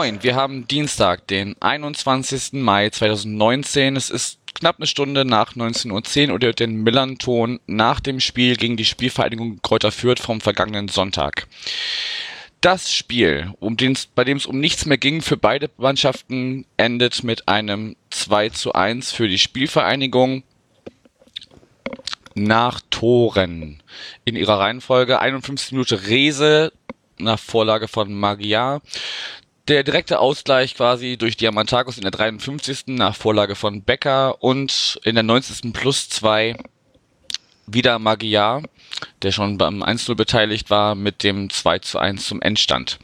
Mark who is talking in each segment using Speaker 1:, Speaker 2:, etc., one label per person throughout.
Speaker 1: Moin, wir haben Dienstag, den 21. Mai 2019. Es ist knapp eine Stunde nach 19.10 Uhr oder den Millern-Ton nach dem Spiel gegen die Spielvereinigung Kräuter Fürth vom vergangenen Sonntag. Das Spiel, um den, bei dem es um nichts mehr ging für beide Mannschaften, endet mit einem 2 zu 1 für die Spielvereinigung nach Toren in ihrer Reihenfolge. 51 Minuten Rese nach Vorlage von Magyar. Der direkte Ausgleich quasi durch Diamantakos in der 53. nach Vorlage von Becker und in der 90. plus 2 wieder Magyar, der schon beim 1-0 beteiligt war, mit dem 2 zu 1 zum Endstand.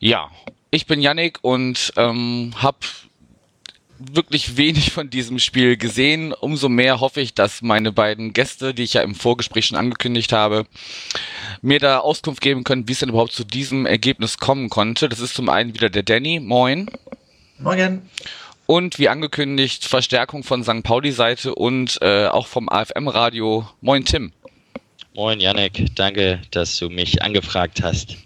Speaker 1: Ja, ich bin Yannick und ähm, habe wirklich wenig von diesem Spiel gesehen. Umso mehr hoffe ich, dass meine beiden Gäste, die ich ja im Vorgespräch schon angekündigt habe, mir da Auskunft geben können, wie es denn überhaupt zu diesem Ergebnis kommen konnte. Das ist zum einen wieder der Danny. Moin.
Speaker 2: Morgen.
Speaker 1: Und wie angekündigt, Verstärkung von St. Pauli-Seite und äh, auch vom AFM-Radio. Moin, Tim.
Speaker 3: Moin, Janek. Danke, dass du mich angefragt hast.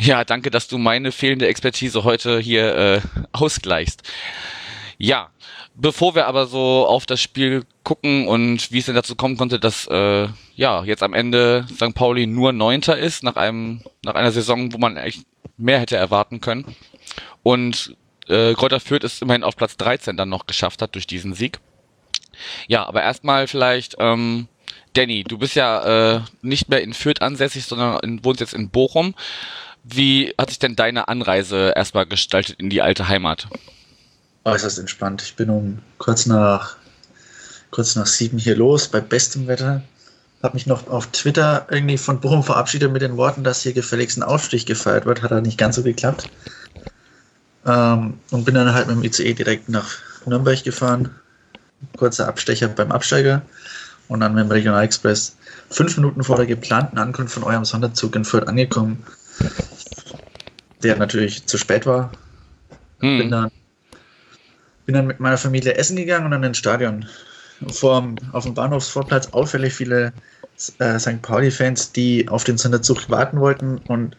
Speaker 1: Ja, danke, dass du meine fehlende Expertise heute hier äh, ausgleichst. Ja, bevor wir aber so auf das Spiel gucken und wie es denn dazu kommen konnte, dass äh, ja jetzt am Ende St. Pauli nur Neunter ist nach einem nach einer Saison, wo man echt mehr hätte erwarten können und äh, Kräuter Fürth ist immerhin auf Platz 13 dann noch geschafft hat durch diesen Sieg. Ja, aber erstmal vielleicht ähm, Danny, du bist ja äh, nicht mehr in Fürth ansässig, sondern in, wohnst jetzt in Bochum. Wie hat sich denn deine Anreise erstmal gestaltet in die alte Heimat?
Speaker 2: Äußerst entspannt. Ich bin um kurz nach, kurz nach sieben hier los, bei bestem Wetter. Habe mich noch auf Twitter irgendwie von Bochum verabschiedet mit den Worten, dass hier gefälligst ein Aufstich gefeiert wird. Hat aber nicht ganz so geklappt. Ähm, und bin dann halt mit dem ICE direkt nach Nürnberg gefahren. Kurzer Abstecher beim Absteiger und dann mit dem Regionalexpress fünf Minuten vor der geplanten Ankunft von eurem Sonderzug in Fürth angekommen, der natürlich zu spät war. Hm. Bin dann bin dann mit meiner Familie essen gegangen und dann ins Stadion. Vor, auf dem Bahnhofsvorplatz auffällig viele äh, St. Pauli-Fans, die auf den Sonderzug warten wollten und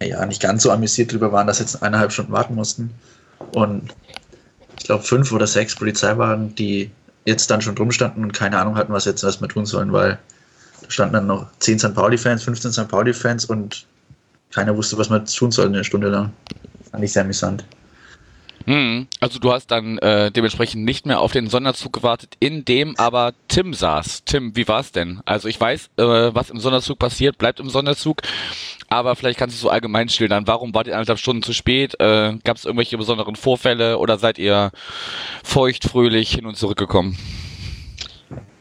Speaker 2: naja, nicht ganz so amüsiert drüber waren, dass jetzt eineinhalb Stunden warten mussten. Und ich glaube, fünf oder sechs Polizeiwagen, die jetzt dann schon drum standen und keine Ahnung hatten, was jetzt erstmal tun sollen, weil da standen dann noch 10 St. Pauli-Fans, 15 St. Pauli-Fans und keiner wusste, was man tun soll eine Stunde lang. Fand ich sehr amüsant.
Speaker 1: Hm, also du hast dann äh, dementsprechend nicht mehr auf den Sonderzug gewartet, in dem aber Tim saß. Tim, wie war's denn? Also ich weiß, äh, was im Sonderzug passiert, bleibt im Sonderzug, aber vielleicht kannst du so allgemein schildern. Warum wart ihr anderthalb Stunden zu spät? Äh, Gab es irgendwelche besonderen Vorfälle oder seid ihr feucht, fröhlich hin und zurück gekommen?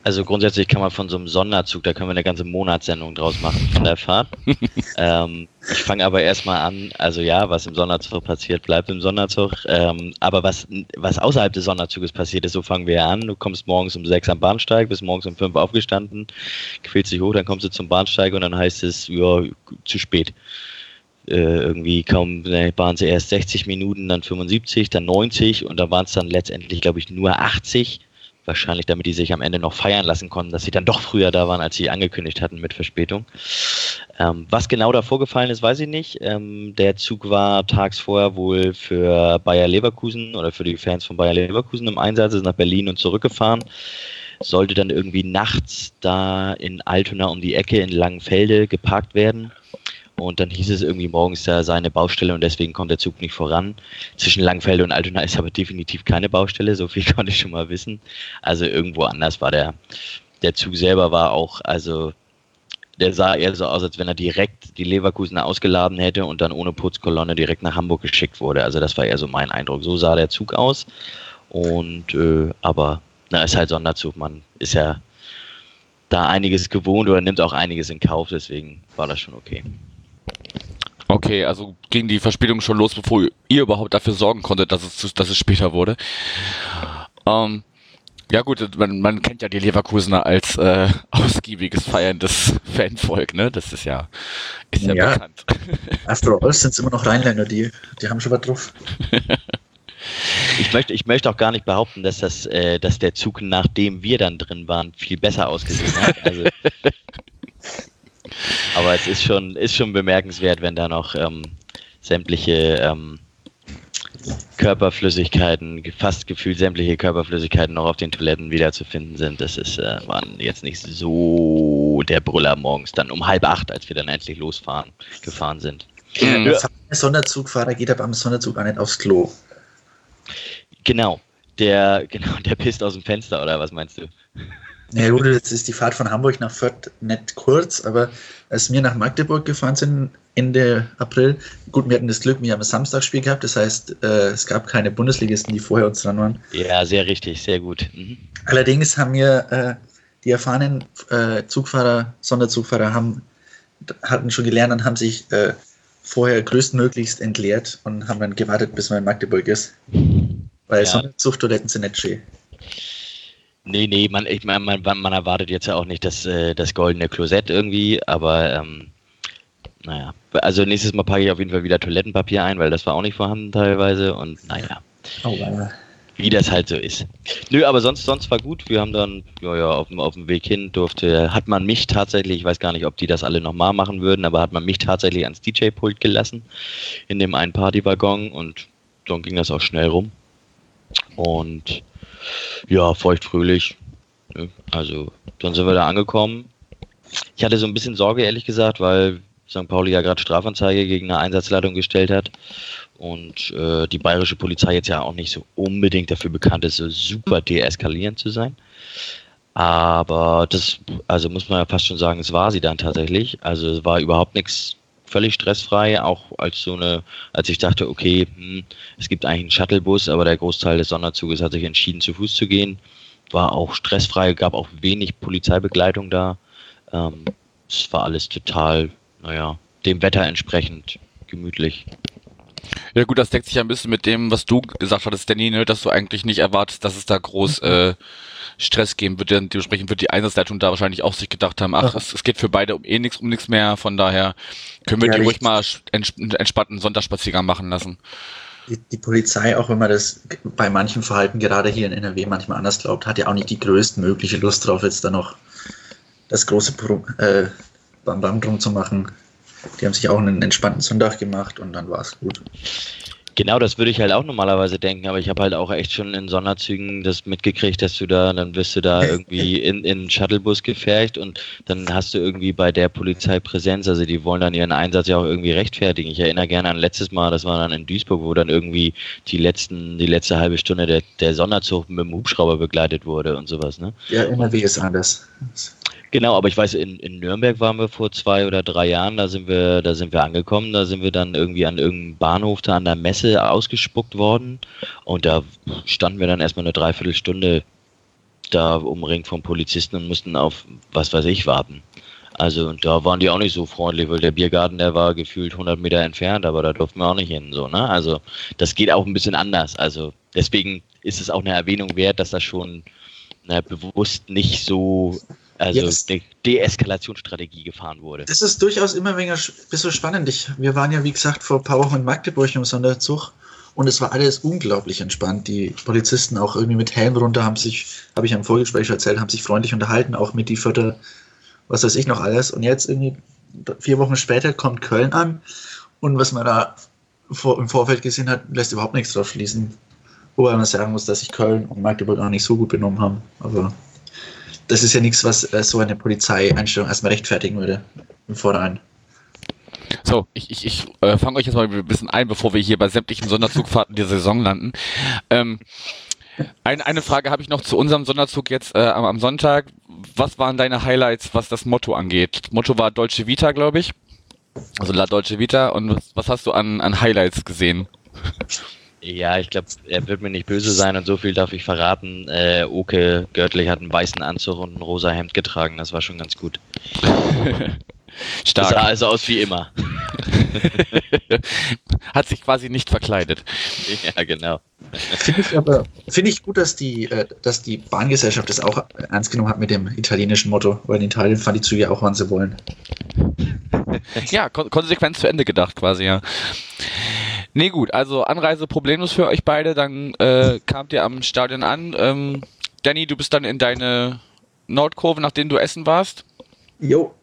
Speaker 3: Also grundsätzlich kann man von so einem Sonderzug, da können wir eine ganze Monatssendung draus machen von der Fahrt. ähm, ich fange aber erstmal an, also ja, was im Sonderzug passiert, bleibt im Sonderzug. Ähm, aber was, was außerhalb des Sonderzuges passiert ist, so fangen wir an. Du kommst morgens um sechs am Bahnsteig, bist morgens um fünf aufgestanden, quälst dich hoch, dann kommst du zum Bahnsteig und dann heißt es, ja, zu spät. Äh, irgendwie kaum ne, waren sie erst 60 Minuten, dann 75, dann 90 und da waren es dann letztendlich, glaube ich, nur 80 Wahrscheinlich, damit die sich am Ende noch feiern lassen konnten, dass sie dann doch früher da waren, als sie angekündigt hatten mit Verspätung. Ähm, was genau da vorgefallen ist, weiß ich nicht. Ähm, der Zug war tags vorher wohl für Bayer Leverkusen oder für die Fans von Bayer Leverkusen im Einsatz, ist nach Berlin und zurückgefahren. Sollte dann irgendwie nachts da in Altona um die Ecke in Langenfelde geparkt werden und dann hieß es irgendwie morgens, da sei eine Baustelle und deswegen kommt der Zug nicht voran. Zwischen Langfelde und Altona ist aber definitiv keine Baustelle, so viel konnte ich schon mal wissen. Also irgendwo anders war der, der Zug selber war auch, also der sah eher so aus, als wenn er direkt die Leverkusener ausgeladen hätte und dann ohne Putzkolonne direkt nach Hamburg geschickt wurde. Also das war eher so mein Eindruck. So sah der Zug aus. Und äh, aber na, ist halt Sonderzug, man ist ja da einiges gewohnt oder nimmt auch einiges in Kauf, deswegen war das schon okay.
Speaker 1: Okay, also ging die Verspätung schon los, bevor ihr überhaupt dafür sorgen konntet, dass es, dass es später wurde. Ähm, ja gut, man, man kennt ja die Leverkusener als äh, ausgiebiges feierndes Fanvolk, ne? Das ist ja, ist ja, ja bekannt.
Speaker 2: After all sind es immer noch Rheinländer, die, die haben schon was drauf.
Speaker 3: Ich möchte, ich möchte auch gar nicht behaupten, dass, das, äh, dass der Zug, nachdem wir dann drin waren, viel besser ausgesehen hat. Also, aber es ist schon, ist schon bemerkenswert, wenn da noch ähm, sämtliche ähm, Körperflüssigkeiten, fast gefühlt sämtliche Körperflüssigkeiten noch auf den Toiletten wiederzufinden sind. Das ist, äh, waren jetzt nicht so der Brüller morgens, dann um halb acht, als wir dann endlich losfahren, gefahren sind.
Speaker 2: Mhm. Der Sonderzugfahrer geht aber am Sonderzug auch nicht aufs Klo.
Speaker 3: Genau. Der, genau, der pisst aus dem Fenster, oder was meinst du?
Speaker 2: Ja gut, jetzt ist die Fahrt von Hamburg nach Fürth nicht kurz, aber als wir nach Magdeburg gefahren sind, Ende April, gut, wir hatten das Glück, wir haben ein Samstagsspiel gehabt, das heißt, äh, es gab keine Bundesligisten, die vorher uns dran waren.
Speaker 3: Ja, sehr richtig, sehr gut.
Speaker 2: Mhm. Allerdings haben wir äh, die erfahrenen äh, Zugfahrer, Sonderzugfahrer haben, hatten schon gelernt und haben sich vorher größtmöglichst entleert und haben dann gewartet, bis man in Magdeburg ist. Weil ja. Sonderzugtoiletten sind nicht schön.
Speaker 3: Nee, nee, man, ich mein, man, man erwartet jetzt ja auch nicht das, äh, das goldene Klosett irgendwie, aber ähm, naja. Also nächstes Mal packe ich auf jeden Fall wieder Toilettenpapier ein, weil das war auch nicht vorhanden teilweise und naja. Oh, ja. Wie das halt so ist. Nö, aber sonst, sonst war gut. Wir haben dann, ja, ja, auf dem, auf dem Weg hin durfte, hat man mich tatsächlich, ich weiß gar nicht, ob die das alle nochmal machen würden, aber hat man mich tatsächlich ans DJ-Pult gelassen in dem einen Partywaggon und dann ging das auch schnell rum. Und ja, feuchtfröhlich. Ne? Also, dann sind wir da angekommen. Ich hatte so ein bisschen Sorge, ehrlich gesagt, weil St. Pauli ja gerade Strafanzeige gegen eine Einsatzleitung gestellt hat und äh, die bayerische Polizei jetzt ja auch nicht so unbedingt dafür bekannt ist, so super deeskalierend zu sein. Aber das, also muss man ja fast schon sagen, es war sie dann tatsächlich. Also es war überhaupt nichts völlig stressfrei, auch als so eine, als ich dachte, okay, hm, es gibt eigentlich einen Shuttlebus, aber der Großteil des Sonderzuges hat sich entschieden, zu Fuß zu gehen. War auch stressfrei, gab auch wenig Polizeibegleitung da. Ähm, es war alles total, naja, dem Wetter entsprechend gemütlich.
Speaker 1: Ja gut, das deckt sich ja ein bisschen mit dem, was du gesagt hattest, Danny, ne, dass du eigentlich nicht erwartest, dass es da groß äh, Stress geben wird. Denn dementsprechend wird die Einsatzleitung da wahrscheinlich auch sich gedacht haben, ach, es, es, geht für beide um eh nichts, um nichts mehr. Von daher können wir ja, die ruhig mal entspannten Sonntagsspaziergang machen lassen.
Speaker 2: Die, die, Polizei, auch wenn man das bei manchen Verhalten gerade hier in NRW manchmal anders glaubt, hat ja auch nicht die größtmögliche Lust drauf, jetzt da noch das große äh, Bam Bam drum zu machen. Die haben sich auch einen entspannten Sonntag gemacht und dann war es gut.
Speaker 3: Genau, das würde ich halt auch normalerweise denken, aber ich habe halt auch echt schon in Sonderzügen das mitgekriegt, dass du da, dann wirst du da irgendwie in, in Shuttlebus gefercht und dann hast du irgendwie bei der Polizei Präsenz, also die wollen dann ihren Einsatz ja auch irgendwie rechtfertigen. Ich erinnere gerne an letztes Mal, das war dann in Duisburg, wo dann irgendwie die letzten, die letzte halbe Stunde der, der Sonderzug mit dem Hubschrauber begleitet wurde und sowas, ne?
Speaker 2: Ja, immer wie ist anders.
Speaker 3: Genau, aber ich weiß, in, in Nürnberg waren wir vor zwei oder drei Jahren, da sind wir, da sind wir angekommen, da sind wir dann irgendwie an irgendeinem Bahnhof da an der Messe ausgespuckt worden und da standen wir dann erstmal eine Dreiviertelstunde da umringt von Polizisten und mussten auf was weiß ich warten. Also und da waren die auch nicht so freundlich, weil der Biergarten, der war gefühlt 100 Meter entfernt, aber da durften wir auch nicht hin, so, ne? Also das geht auch ein bisschen anders. Also deswegen ist es auch eine Erwähnung wert, dass das schon na, bewusst nicht so also yes. eine Deeskalationsstrategie gefahren wurde.
Speaker 2: Das ist durchaus immer ein bisschen spannend. Ich, wir waren ja, wie gesagt, vor ein paar Wochen in Magdeburg im Sonderzug und es war alles unglaublich entspannt. Die Polizisten auch irgendwie mit Helm runter haben sich, habe ich am Vorgespräch erzählt, haben sich freundlich unterhalten, auch mit die Viertel, was weiß ich noch alles. Und jetzt irgendwie vier Wochen später kommt Köln an und was man da vor, im Vorfeld gesehen hat, lässt überhaupt nichts drauf schließen. Wobei man sagen muss, dass sich Köln und Magdeburg auch nicht so gut benommen haben. Aber das ist ja nichts, was äh, so eine Polizeieinstellung erstmal rechtfertigen würde im Vorhinein.
Speaker 1: So, ich, ich, ich äh, fange euch jetzt mal ein bisschen ein, bevor wir hier bei sämtlichen Sonderzugfahrten der Saison landen. Ähm, ein, eine Frage habe ich noch zu unserem Sonderzug jetzt äh, am, am, Sonntag. Was waren deine Highlights, was das Motto angeht? Motto war Deutsche Vita, glaube ich. Also La Deutsche Vita. Und was, was hast du an, an Highlights gesehen?
Speaker 3: Ja, ich glaube, er wird mir nicht böse sein und so viel darf ich verraten. Äh, Oke Görtlich hat einen weißen Anzug und ein rosa Hemd getragen, das war schon ganz gut. Stark. Das sah also aus wie immer.
Speaker 1: hat sich quasi nicht verkleidet.
Speaker 3: Ja, genau.
Speaker 2: Finde ich aber finde ich gut, dass die, äh, dass die Bahngesellschaft das auch ernst genommen hat mit dem italienischen Motto, weil in Italien fahren die Züge auch, wann sie wollen.
Speaker 1: Ja, kon konsequent zu Ende gedacht quasi, ja. Nee, gut, also Anreise problemlos für euch beide, dann äh, kamt ihr am Stadion an. Ähm, Danny, du bist dann in deine Nordkurve, nachdem du essen warst.
Speaker 2: Jo.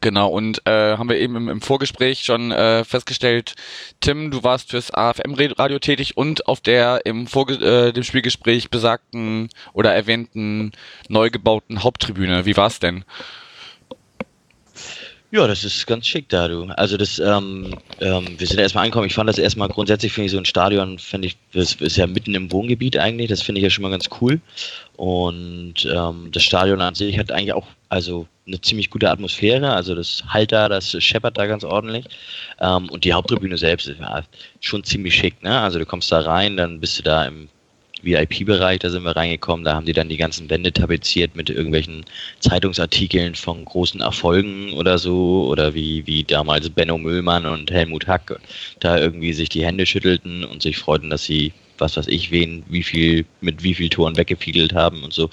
Speaker 1: Genau, und äh, haben wir eben im, im Vorgespräch schon äh, festgestellt, Tim, du warst fürs AFM-Radio tätig und auf der im Vorge äh, dem Spielgespräch besagten oder erwähnten neu gebauten Haupttribüne. Wie war's denn?
Speaker 3: Ja, das ist ganz schick da, du. Also das, ähm, ähm, wir sind erstmal angekommen. Ich fand das erstmal grundsätzlich, finde ich, so ein Stadion, finde ich, das ist ja mitten im Wohngebiet eigentlich. Das finde ich ja schon mal ganz cool. Und ähm, das Stadion an sich hat eigentlich auch, also eine ziemlich gute Atmosphäre. Also das halt da, das scheppert da ganz ordentlich. Ähm, und die Haupttribüne selbst ist schon ziemlich schick, ne? Also du kommst da rein, dann bist du da im VIP-Bereich, da sind wir reingekommen, da haben die dann die ganzen Wände tapeziert mit irgendwelchen Zeitungsartikeln von großen Erfolgen oder so, oder wie, wie damals Benno Müllmann und Helmut Hack da irgendwie sich die Hände schüttelten und sich freuten, dass sie was weiß ich, wen, wie viel, mit wie viel Toren weggefiedelt haben und so.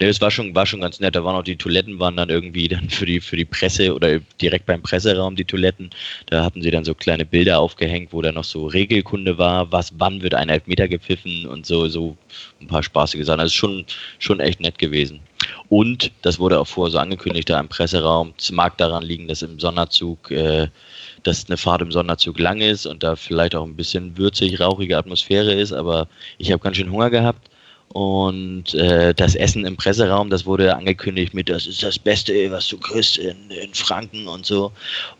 Speaker 3: Ne, das war schon, war schon ganz nett. Da waren auch die Toiletten, waren dann irgendwie dann für die, für die Presse oder direkt beim Presseraum die Toiletten. Da hatten sie dann so kleine Bilder aufgehängt, wo da noch so Regelkunde war, was, wann wird ein Elfmeter gepfiffen und so, so ein paar spaßige Sachen. Also schon, schon echt nett gewesen. Und das wurde auch vorher so angekündigt, da im Presseraum. Es mag daran liegen, dass im Sonderzug äh, dass eine Fahrt im Sonderzug lang ist und da vielleicht auch ein bisschen würzig, rauchige Atmosphäre ist, aber ich habe ganz schön Hunger gehabt. Und äh, das Essen im Presseraum, das wurde angekündigt mit, das ist das Beste, was du kriegst in, in Franken und so.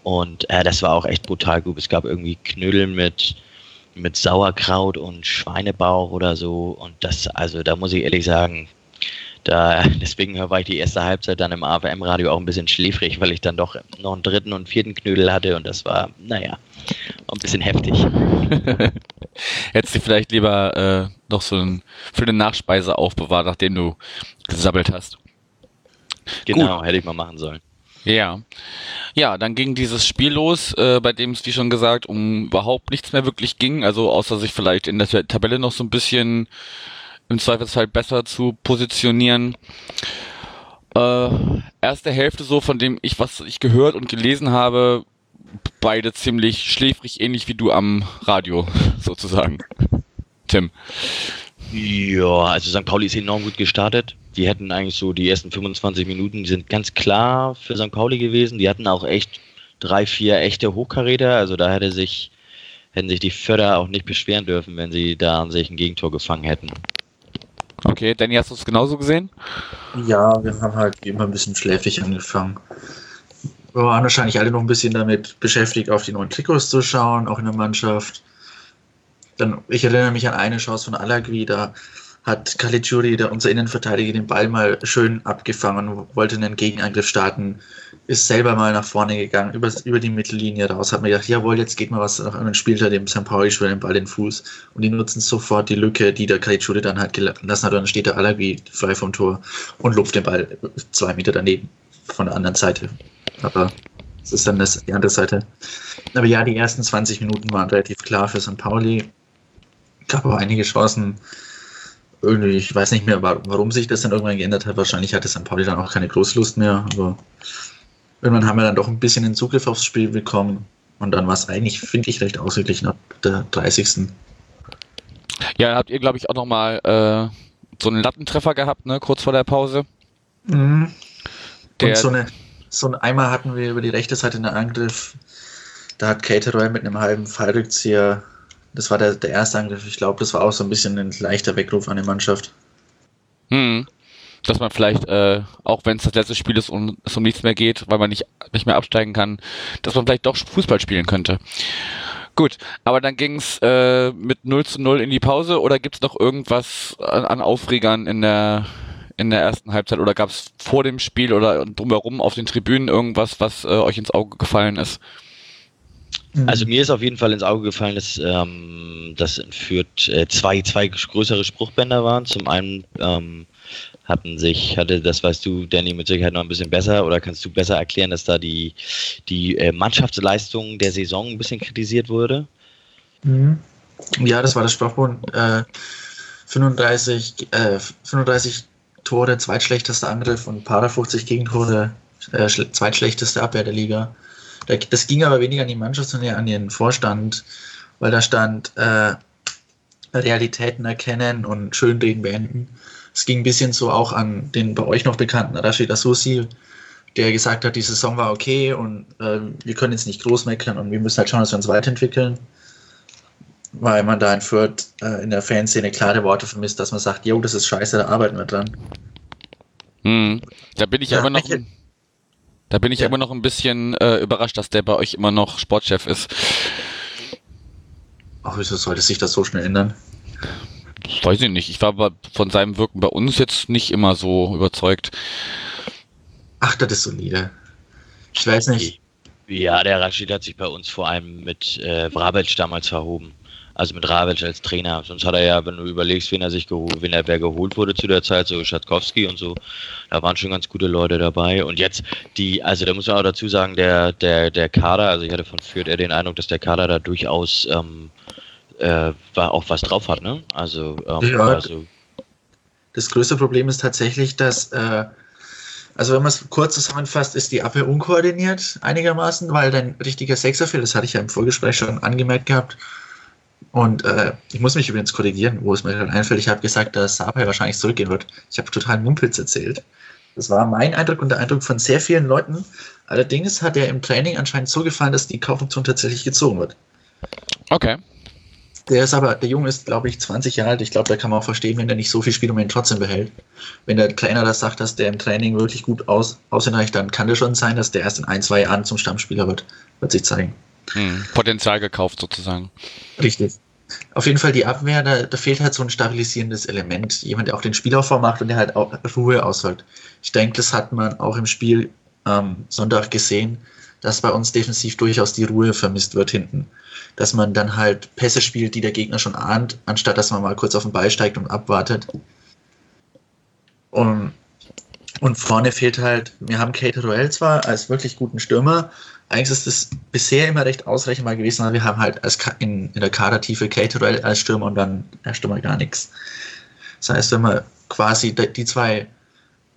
Speaker 3: Und äh, das war auch echt brutal gut. Es gab irgendwie Knödel mit, mit Sauerkraut und Schweinebauch oder so. Und das, also da muss ich ehrlich sagen, da, deswegen war ich die erste Halbzeit dann im AFM-Radio auch ein bisschen schläfrig, weil ich dann doch noch einen dritten und vierten Knödel hatte und das war, naja, ein bisschen heftig.
Speaker 1: Hättest du vielleicht lieber äh, noch so ein, für eine Nachspeise aufbewahrt, nachdem du gesabbelt hast.
Speaker 3: Genau, Gut. hätte ich mal machen sollen.
Speaker 1: Ja. Ja, dann ging dieses Spiel los, äh, bei dem es, wie schon gesagt, um überhaupt nichts mehr wirklich ging, also außer sich vielleicht in der Tabelle noch so ein bisschen im Zweifelsfall besser zu positionieren. Äh, erste Hälfte so, von dem ich, was ich gehört und gelesen habe, beide ziemlich schläfrig, ähnlich wie du am Radio, sozusagen. Tim.
Speaker 3: Ja, also St. Pauli ist enorm gut gestartet. Die hätten eigentlich so die ersten 25 Minuten, die sind ganz klar für St. Pauli gewesen. Die hatten auch echt drei, vier echte Hochkaräter. Also da hätte sich, hätten sich die Förder auch nicht beschweren dürfen, wenn sie da an sich ein Gegentor gefangen hätten.
Speaker 1: Okay, Danny, hast du es genauso gesehen?
Speaker 2: Ja, wir haben halt immer ein bisschen schläfrig angefangen. Wir waren wahrscheinlich alle noch ein bisschen damit beschäftigt, auf die neuen Trikots zu schauen, auch in der Mannschaft. Dann, ich erinnere mich an eine Chance von Alagui, da hat Caligiuri, der unser Innenverteidiger, den Ball mal schön abgefangen wollte einen Gegenangriff starten, ist selber mal nach vorne gegangen, über, über die Mittellinie raus, hat mir gedacht, jawohl, jetzt geht mal was nach einem Spieler, dem St. Pauli schwer den Ball den Fuß und die nutzen sofort die Lücke, die der Caligiuri dann halt gelassen hat und dann steht der Alagui frei vom Tor und lupft den Ball zwei Meter daneben von der anderen Seite. Aber das ist dann das, die andere Seite. Aber ja, die ersten 20 Minuten waren relativ klar für St. Pauli. Gab auch einige Chancen, irgendwie, ich weiß nicht mehr, warum sich das dann irgendwann geändert hat. Wahrscheinlich hatte St. Pauli dann auch keine Großlust mehr, aber irgendwann haben wir dann doch ein bisschen den Zugriff aufs Spiel bekommen und dann war es eigentlich, finde ich, recht ausgeglichen ab der 30.
Speaker 1: Ja, habt ihr, glaube ich, auch nochmal äh, so einen Lattentreffer gehabt, ne, kurz vor der Pause.
Speaker 2: Mhm. Der, und so eine, so ein einmal hatten wir über die rechte Seite einen Angriff, da hat Cateroy mit einem halben Fallrückzieher das war der, der erste Angriff. Ich glaube, das war auch so ein bisschen ein leichter Weckruf an die Mannschaft.
Speaker 1: Hm. Dass man vielleicht, äh, auch wenn es das letzte Spiel ist und es um nichts mehr geht, weil man nicht, nicht mehr absteigen kann, dass man vielleicht doch Fußball spielen könnte. Gut, aber dann ging es äh, mit 0 zu 0 in die Pause oder gibt es noch irgendwas an, an Aufregern in der, in der ersten Halbzeit oder gab es vor dem Spiel oder drumherum auf den Tribünen irgendwas, was äh, euch ins Auge gefallen ist?
Speaker 3: Also mir ist auf jeden Fall ins Auge gefallen, dass ähm, das in Fürth äh, zwei, zwei größere Spruchbänder waren. Zum einen ähm, hatten sich, hatte, das weißt du, Danny, mit Sicherheit noch ein bisschen besser oder kannst du besser erklären, dass da die, die äh, Mannschaftsleistung der Saison ein bisschen kritisiert wurde?
Speaker 2: Mhm. Ja, das war das Spruchband. Äh, 35, äh, 35 Tore, zweitschlechtester Angriff und paar 50 Gegentore, äh, zweitschlechteste Abwehr der Liga. Das ging aber weniger an die Mannschaft, sondern an den Vorstand. weil da stand äh, Realitäten erkennen und schönreden beenden. Es ging ein bisschen so auch an den bei euch noch bekannten Rashid Asusi, der gesagt hat, die Saison war okay und äh, wir können jetzt nicht groß meckern und wir müssen halt schauen, dass wir uns weiterentwickeln. Weil man da in Fürth äh, in der Fanszene klare Worte vermisst, dass man sagt, jo, das ist scheiße, da arbeiten wir dran.
Speaker 1: Hm. Da bin ich
Speaker 2: Ja,
Speaker 1: aber noch,
Speaker 2: welche-
Speaker 1: da bin ich
Speaker 2: Ja.
Speaker 1: immer noch ein bisschen äh, überrascht, dass der bei euch immer noch Sportchef ist.
Speaker 2: Ach, wieso sollte sich das so schnell ändern?
Speaker 1: Das weiß ich nicht. Ich war aber von seinem Wirken bei uns jetzt nicht immer so überzeugt.
Speaker 2: Ach, das ist solide. Ich weiß nicht.
Speaker 3: Ja, der Rashid hat sich bei uns vor allem mit äh, Vrabec damals verhoben. Also mit Ravic als Trainer. Sonst hat er ja, wenn du überlegst, wen er sich geholt, wen er wer geholt wurde zu der Zeit, so Schatkowski und so, da waren schon ganz gute Leute dabei. Und jetzt die, also da muss man auch dazu sagen, der, der, der Kader, also ich hatte von Fürth eher den Eindruck, dass der Kader da durchaus ähm, äh, war auch was drauf hat, ne? Also, ähm,
Speaker 2: Ja.
Speaker 3: also
Speaker 2: Das größte Problem ist tatsächlich, dass, äh, also wenn man es kurz zusammenfasst, ist die Abwehr unkoordiniert einigermaßen, weil dein richtiger Sechser fehlt. Das hatte ich ja im Vorgespräch schon angemerkt gehabt. Und äh, ich muss mich übrigens korrigieren, wo es mir gerade einfällt. Ich habe gesagt, dass Sapai wahrscheinlich zurückgehen wird. Ich habe total Mumpitz erzählt. Das war mein Eindruck und der Eindruck von sehr vielen Leuten. Allerdings hat er im Training anscheinend so gefallen, dass die Kaufoption tatsächlich gezogen wird.
Speaker 1: Okay.
Speaker 2: Der ist aber, der Junge ist, glaube ich, 20 Jahre alt. Ich glaube, da kann man auch verstehen, wenn der nicht so viel spielt und ihn trotzdem behält. Wenn der Trainer das sagt, dass der im Training wirklich gut aus, aussehen reicht, dann kann das schon sein, dass der erst in ein, zwei Jahren zum Stammspieler wird. Wird sich zeigen.
Speaker 1: Hm. Potenzial gekauft sozusagen.
Speaker 2: Richtig. Auf jeden Fall die Abwehr, da, da fehlt halt so ein stabilisierendes Element. Jemand, der auch den Spielaufbau macht und der halt auch Ruhe auswirkt. Ich denke, das hat man auch im Spiel am Sonntag gesehen, dass bei uns defensiv durchaus die Ruhe vermisst wird hinten. Dass man dann halt Pässe spielt, die der Gegner schon ahnt, anstatt dass man mal kurz auf den Ball steigt und abwartet. Und, und vorne fehlt halt, wir haben Kate Roell zwar als wirklich guten Stürmer, eigentlich ist es bisher immer recht ausrechenbar gewesen, aber wir haben halt als in, in der Kadertiefe Kate Roell als Stürmer und dann der Stürmer gar nichts. Das heißt, wenn man quasi die zwei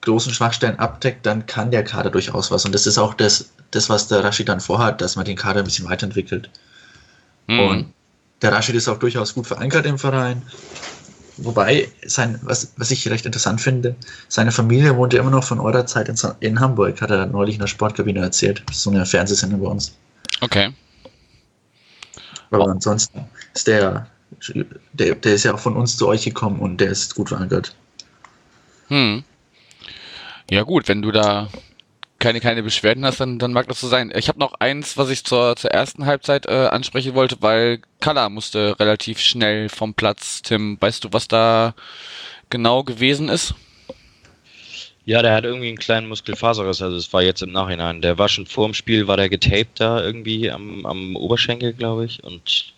Speaker 2: großen Schwachstellen abdeckt, dann kann der Kader durchaus was. Und das ist auch das, das was der Rashid dann vorhat, dass man den Kader ein bisschen weiterentwickelt.
Speaker 1: Hm.
Speaker 2: Und der Rashid ist auch durchaus gut verankert im Verein. Wobei, sein, was, was ich recht interessant finde, seine Familie wohnt ja immer noch von eurer Zeit in, in Hamburg, hat er neulich in der Sportkabine erzählt. Das ist so eine Fernsehsendung bei uns.
Speaker 1: Okay.
Speaker 2: Aber ansonsten ist der, der, der ist ja auch von uns zu euch gekommen und der ist gut verankert.
Speaker 1: Hm. Ja gut, wenn du da keine, keine Beschwerden hast, dann, dann mag das so sein. Ich habe noch eins, was ich zur, zur ersten Halbzeit äh, ansprechen wollte, weil Kalla musste relativ schnell vom Platz. Tim, weißt du, was da genau gewesen ist?
Speaker 3: Ja, der hat irgendwie einen kleinen Muskelfaserriss, also es war jetzt im Nachhinein. Der war schon vor dem Spiel, war der getaped da irgendwie am, am Oberschenkel, glaube ich. Und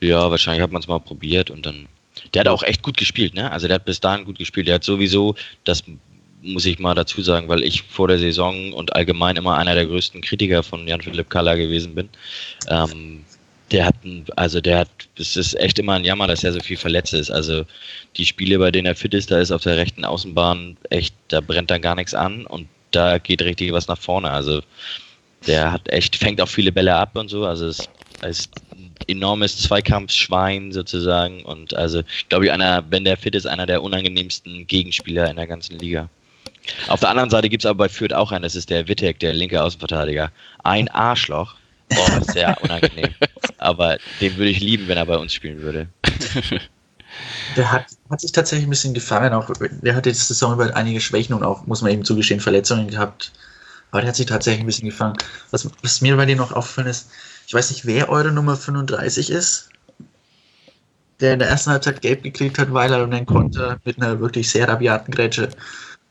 Speaker 3: ja, wahrscheinlich hat man es mal probiert und dann. Der hat auch echt gut gespielt, ne? Also der hat bis dahin gut gespielt. Der hat sowieso, das muss ich mal dazu sagen, weil ich vor der Saison und allgemein immer einer der größten Kritiker von Jan-Philipp Kalla gewesen bin. Ähm, der hat, also der hat, es ist echt immer ein Jammer, dass er so viel verletzt ist. Also die Spiele, bei denen er fit ist, da ist auf der rechten Außenbahn echt, da brennt dann gar nichts an und da geht richtig was nach vorne. Also der hat echt, fängt auch viele Bälle ab und so. Also es ist ein enormes Zweikampfschwein sozusagen und also glaube ich einer, wenn der fit ist, einer der unangenehmsten Gegenspieler in der ganzen Liga. Auf der anderen Seite gibt es aber bei Fürth auch einen, das ist der Wittek, der linke Außenverteidiger. Ein Arschloch. Boah, sehr unangenehm. Aber den würde ich lieben, wenn er bei uns spielen würde.
Speaker 2: Der hat, hat sich tatsächlich ein bisschen gefangen. Auch, der hat jetzt Saison über einige Schwächen und auch, muss man eben zugestehen, Verletzungen gehabt. Aber der hat sich tatsächlich ein bisschen gefangen. Was, was mir bei dir noch aufgefallen ist, ich weiß nicht, wer eure Nummer 35 ist, der in der ersten Halbzeit gelb gekriegt hat, weil er einen Konter mit einer wirklich sehr rabiaten Grätsche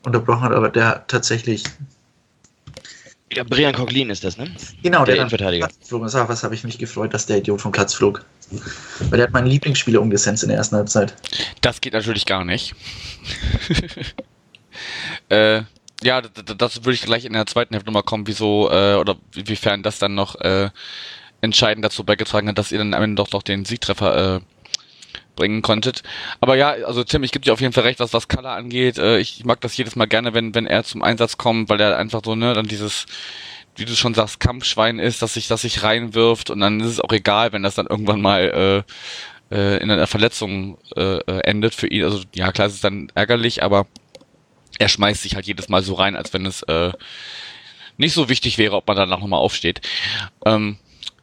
Speaker 2: unterbrochen hat, aber der hat tatsächlich,
Speaker 3: Ja, Brian Coquelin ist das, ne?
Speaker 2: genau,
Speaker 3: Der
Speaker 2: der, dann
Speaker 3: Innenverteidiger.
Speaker 2: Ist. Ach, was habe ich mich gefreut, dass der Idiot vom Platz flog. Weil der hat meinen Lieblingsspieler umgesetzt in der ersten Halbzeit.
Speaker 1: Das geht natürlich gar nicht. äh, ja, das würde ich gleich in der zweiten Hälfte nochmal kommen, wieso, äh, oder inwiefern das dann noch äh, entscheidend dazu beigetragen hat, dass ihr dann am Ende doch noch den Siegtreffer äh, bringen konntet. Aber ja, also Tim, ich gebe dir auf jeden Fall recht, was was Color angeht. Äh, ich mag das jedes Mal gerne, wenn wenn er zum Einsatz kommt, weil er einfach so ne dann dieses wie du schon sagst, Kampfschwein ist, dass sich, dass sich reinwirft und dann ist es auch egal, wenn das dann irgendwann mal äh, äh, in einer Verletzung äh, äh endet für ihn. Also ja, klar, es ist dann ärgerlich, aber er schmeißt sich halt jedes Mal so rein, als wenn es äh, nicht so wichtig wäre, ob man danach nochmal aufsteht. Ähm,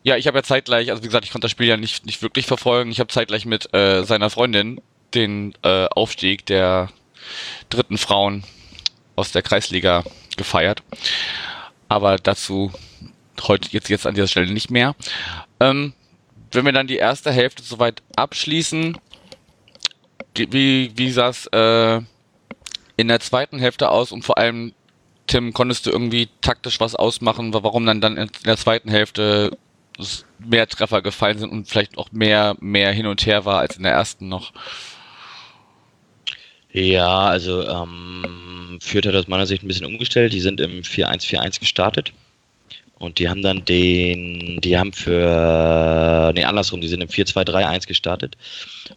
Speaker 1: ja, ich habe ja zeitgleich, also wie gesagt, ich konnte das Spiel ja nicht, nicht wirklich verfolgen. Ich habe zeitgleich mit äh, seiner Freundin den äh, Aufstieg der dritten Frauen aus der Kreisliga gefeiert. Aber dazu heute jetzt, jetzt an dieser Stelle nicht mehr. Ähm, wenn wir dann die erste Hälfte soweit abschließen, wie, wie sah es äh, in der zweiten Hälfte aus und vor allem, Tim, konntest du irgendwie taktisch was ausmachen, warum dann, dann in der zweiten Hälfte mehr Treffer gefallen sind und vielleicht auch mehr, mehr hin und her war als in der ersten noch?
Speaker 3: Ja, also ähm, Fürth hat aus meiner Sicht ein bisschen umgestellt. Die sind im 4-1-4-1 gestartet. Und die haben dann den, die haben für, nee, andersrum, die sind im 4-2-3-1 gestartet